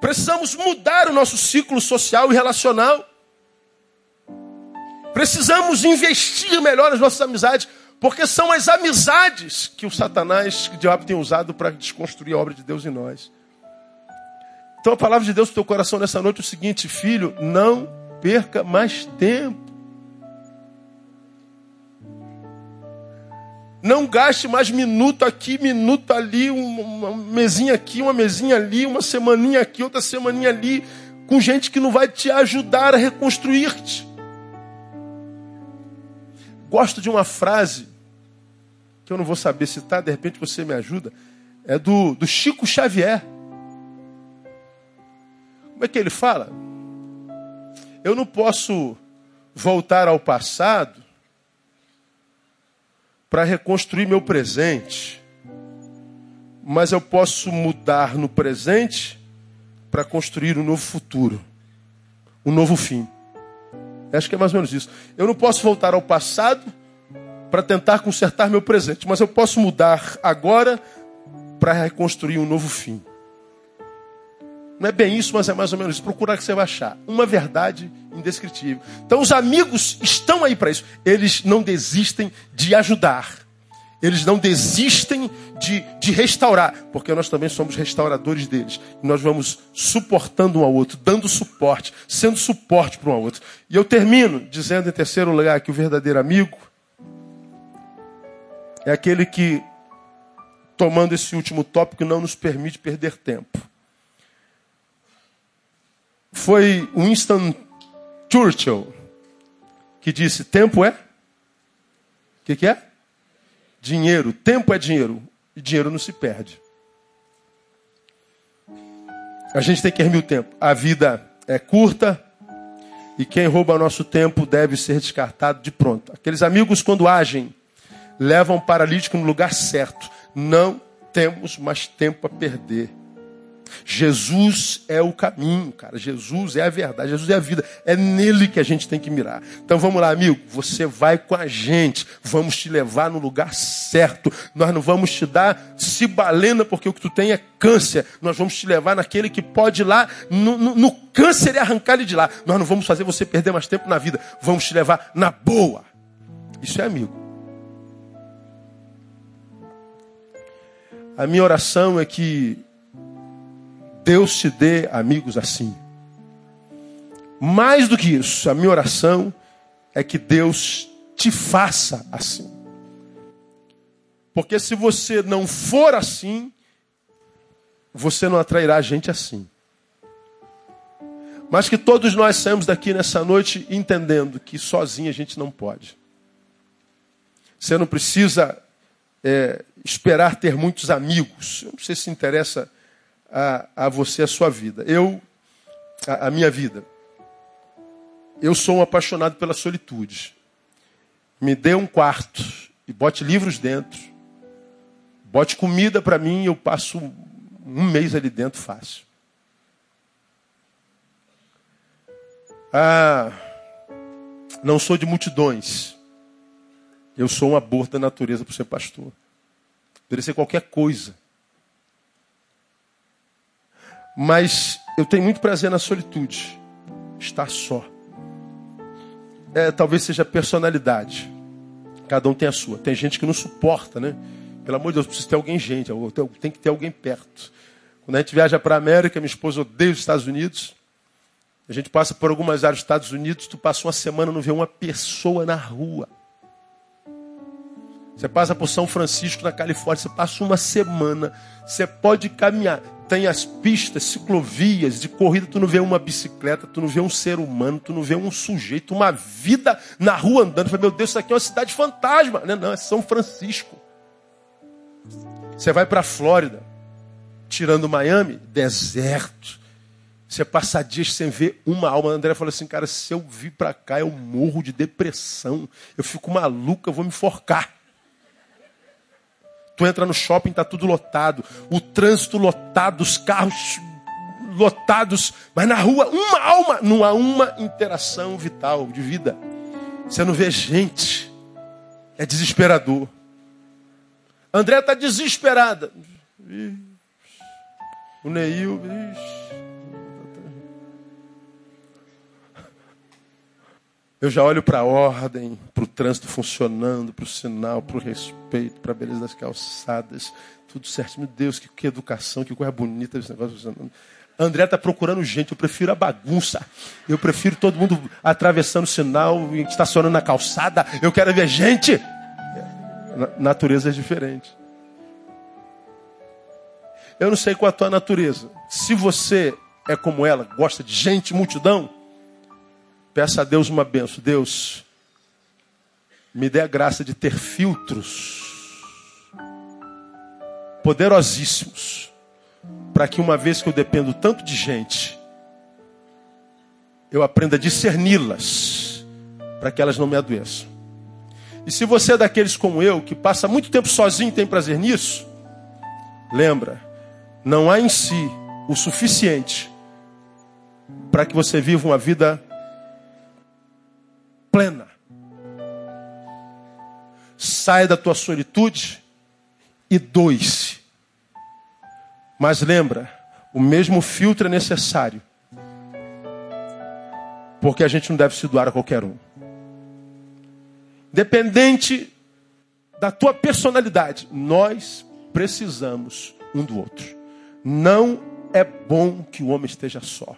[SPEAKER 2] Precisamos mudar o nosso ciclo social e relacional. Precisamos investir melhor nas nossas amizades. Porque são as amizades que o Satanás, que o diabo tem usado para desconstruir a obra de Deus em nós. Então a palavra de Deus para o teu coração nessa noite é o seguinte, filho, não perca mais tempo. Não gaste mais minuto aqui, minuto ali, uma mesinha aqui, uma mesinha ali, uma semaninha aqui, outra semaninha ali, com gente que não vai te ajudar a reconstruir-te. Gosto de uma frase que eu não vou saber citar, de repente você me ajuda, é do, do Chico Xavier. Como é que ele fala? Eu não posso voltar ao passado para reconstruir meu presente, mas eu posso mudar no presente para construir um novo futuro, um novo fim. Acho que é mais ou menos isso. Eu não posso voltar ao passado para tentar consertar meu presente, mas eu posso mudar agora para reconstruir um novo fim. Não é bem isso, mas é mais ou menos isso. Procurar que você vai achar. Uma verdade indescritível. Então os amigos estão aí para isso. Eles não desistem de ajudar. Eles não desistem de, de restaurar, porque nós também somos restauradores deles. E nós vamos suportando um ao outro, dando suporte, sendo suporte para um ao outro. E eu termino dizendo em terceiro lugar que o verdadeiro amigo é aquele que, tomando esse último tópico, não nos permite perder tempo. Foi Winston Churchill que disse: tempo é? O que, que é? Dinheiro. Tempo é dinheiro. E dinheiro não se perde. A gente tem que ermir o tempo. A vida é curta e quem rouba nosso tempo deve ser descartado de pronto. Aqueles amigos, quando agem levam o paralítico no lugar certo. Não temos mais tempo a perder. Jesus é o caminho, cara. Jesus é a verdade, Jesus é a vida. É nele que a gente tem que mirar. Então vamos lá, amigo. Você vai com a gente. Vamos te levar no lugar certo. Nós não vamos te dar cibalena porque o que tu tem é câncer. Nós vamos te levar naquele que pode ir lá no, no, no câncer e arrancar ele de lá. Nós não vamos fazer você perder mais tempo na vida. Vamos te levar na boa. Isso é amigo. A minha oração é que Deus te dê amigos assim. Mais do que isso, a minha oração é que Deus te faça assim. Porque se você não for assim, você não atrairá gente assim. Mas que todos nós saímos daqui nessa noite entendendo que sozinho a gente não pode. Você não precisa é, esperar ter muitos amigos. Eu não sei se interessa a, a você a sua vida. Eu, a, a minha vida. Eu sou um apaixonado pela solitude. Me dê um quarto e bote livros dentro. Bote comida para mim e eu passo um mês ali dentro fácil. Ah, não sou de multidões. Eu sou um aborto da natureza por ser pastor. Poderia ser qualquer coisa. Mas eu tenho muito prazer na solitude. Estar só. É, talvez seja personalidade. Cada um tem a sua. Tem gente que não suporta, né? Pelo amor de Deus, precisa ter alguém, gente. Tem que ter alguém perto. Quando a gente viaja para a América, minha esposa odeia os Estados Unidos. A gente passa por algumas áreas dos Estados Unidos, tu passa uma semana não vê uma pessoa na rua. Você passa por São Francisco, na Califórnia, você passa uma semana, você pode caminhar. Tem as pistas, ciclovias de corrida, tu não vê uma bicicleta, tu não vê um ser humano, tu não vê um sujeito, uma vida na rua andando. Fala, meu Deus, isso aqui é uma cidade fantasma. Não, não é São Francisco. Você vai para a Flórida, tirando Miami, deserto. Você passa dias sem ver uma alma. A André falou assim, cara, se eu vir para cá, eu morro de depressão. Eu fico maluco, eu vou me forcar. Tu entra no shopping, tá tudo lotado. O trânsito lotado, os carros lotados. Mas na rua, uma alma. Não há uma interação vital, de vida. Você não vê gente. É desesperador. André está desesperada. O Neil. Eu já olho para a ordem, para o trânsito funcionando, para o sinal, para o respeito, para a beleza das calçadas, tudo certo. Meu Deus, que, que educação, que coisa bonita esse negócio funcionando. André está procurando gente, eu prefiro a bagunça. Eu prefiro todo mundo atravessando o sinal, estacionando na calçada. Eu quero ver gente. natureza é diferente. Eu não sei qual a tua natureza. Se você é como ela, gosta de gente, multidão, peça a Deus uma benção. Deus, me dê a graça de ter filtros poderosíssimos, para que uma vez que eu dependo tanto de gente, eu aprenda a discerni-las, para que elas não me adoeçam. E se você é daqueles como eu, que passa muito tempo sozinho e tem prazer nisso, lembra, não há em si o suficiente para que você viva uma vida plena. Saia da tua solitude e doe-se. Mas lembra, o mesmo filtro é necessário. Porque a gente não deve se doar a qualquer um. Dependente da tua personalidade, nós precisamos um do outro. Não é bom que o homem esteja só.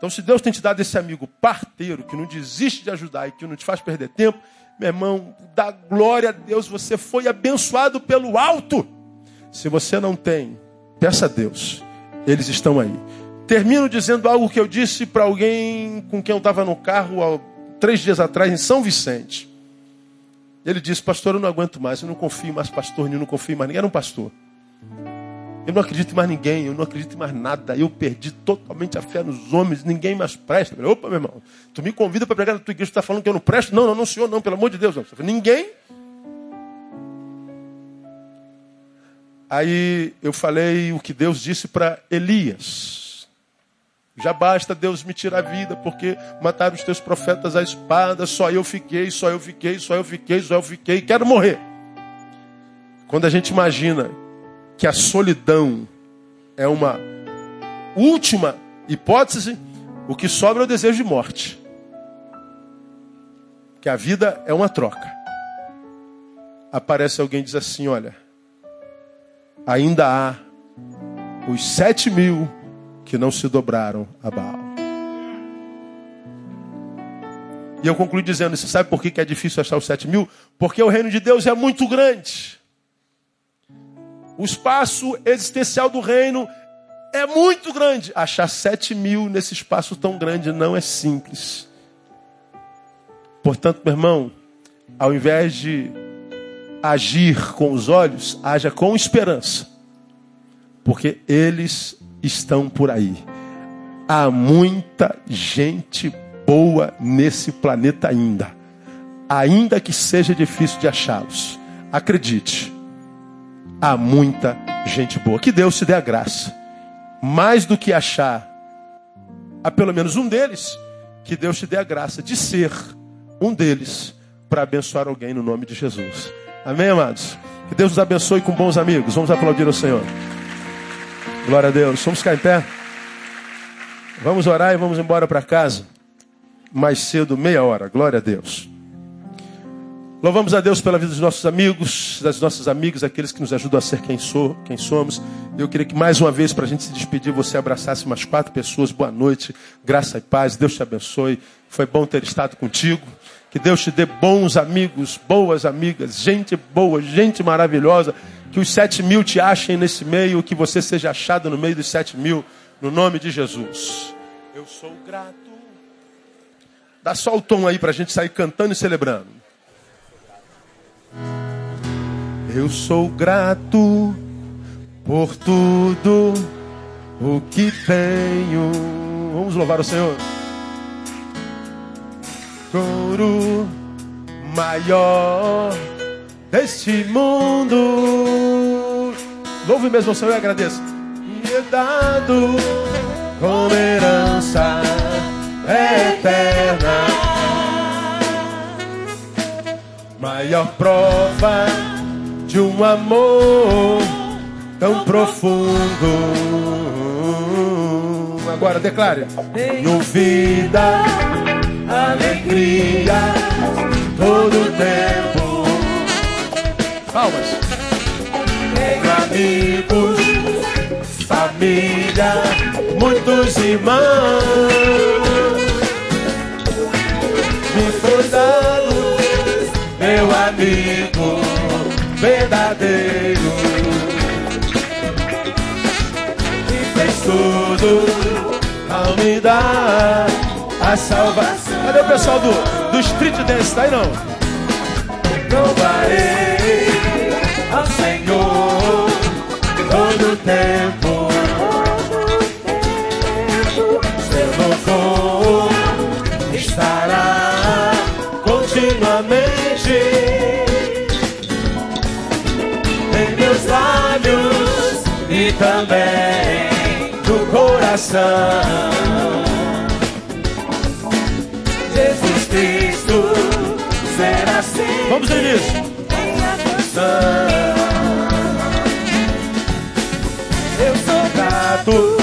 [SPEAKER 2] Então, se Deus tem te dado esse amigo parteiro, que não desiste de ajudar e que não te faz perder tempo, meu irmão, dá glória a Deus, você foi abençoado pelo alto. Se você não tem, peça a Deus, eles estão aí. Termino dizendo algo que eu disse para alguém com quem eu estava no carro há três dias atrás, em São Vicente. Ele disse, pastor, eu não aguento mais, eu não confio mais pastor nenhum, não confio mais ninguém. Era um pastor. Eu não acredito em mais ninguém, eu não acredito em mais nada. Eu perdi totalmente a fé nos homens, ninguém mais presta. Falei, Opa, meu irmão, tu me convida para pregar na tua igreja, tu está falando que eu não presto? Não, não, não, senhor, não, pelo amor de Deus. Não. Falei, ninguém. Aí eu falei o que Deus disse para Elias. Já basta Deus me tirar a vida, porque mataram os teus profetas à espada, só eu fiquei, só eu fiquei, só eu fiquei, só eu fiquei, quero morrer. Quando a gente imagina que a solidão é uma última hipótese, o que sobra é o desejo de morte. Que a vida é uma troca. Aparece alguém e diz assim: olha, ainda há os sete mil que não se dobraram a Baal. E eu concluí dizendo: Você sabe por que é difícil achar os sete mil? Porque o reino de Deus é muito grande. O espaço existencial do reino é muito grande. Achar sete mil nesse espaço tão grande não é simples. Portanto, meu irmão, ao invés de agir com os olhos, haja com esperança. Porque eles estão por aí. Há muita gente boa nesse planeta ainda. Ainda que seja difícil de achá-los. Acredite, há muita gente boa. Que Deus te dê a graça. Mais do que achar a pelo menos um deles, que Deus te dê a graça de ser um deles para abençoar alguém no nome de Jesus. Amém, amados? Que Deus nos abençoe com bons amigos. Vamos aplaudir ao Senhor. Glória a Deus. Vamos ficar em pé? Vamos orar e vamos embora para casa. Mais cedo, meia hora. Glória a Deus. Louvamos a Deus pela vida dos nossos amigos, das nossas amigas, aqueles que nos ajudam a ser quem, sou, quem somos. Eu queria que mais uma vez, para a gente se despedir, você abraçasse umas quatro pessoas. Boa noite, graça e paz. Deus te abençoe. Foi bom ter estado contigo. Que Deus te dê bons amigos, boas amigas, gente boa, gente maravilhosa. Que os sete mil te achem nesse meio, que você seja achado no meio dos sete mil, no nome de Jesus. Eu sou grato. Dá só o tom aí para a gente sair cantando e celebrando. Eu sou grato por tudo o que tenho. Vamos louvar o Senhor coro maior deste mundo. Louve mesmo o Senhor e agradeço. E é dado como herança eterna. Maior prova de um amor tão profundo. Agora declare: No vida alegria todo tempo. Palmas. Tenho amigos, família, muitos irmãos. Me dado meu amigo verdadeiro. E fez tudo ao me dar a salvação. Cadê o pessoal do, do Street Dance? Tá aí não? Louvarei ao Senhor todo tempo. E também no coração. Cristo será assim. Vamos início. Eu sou grato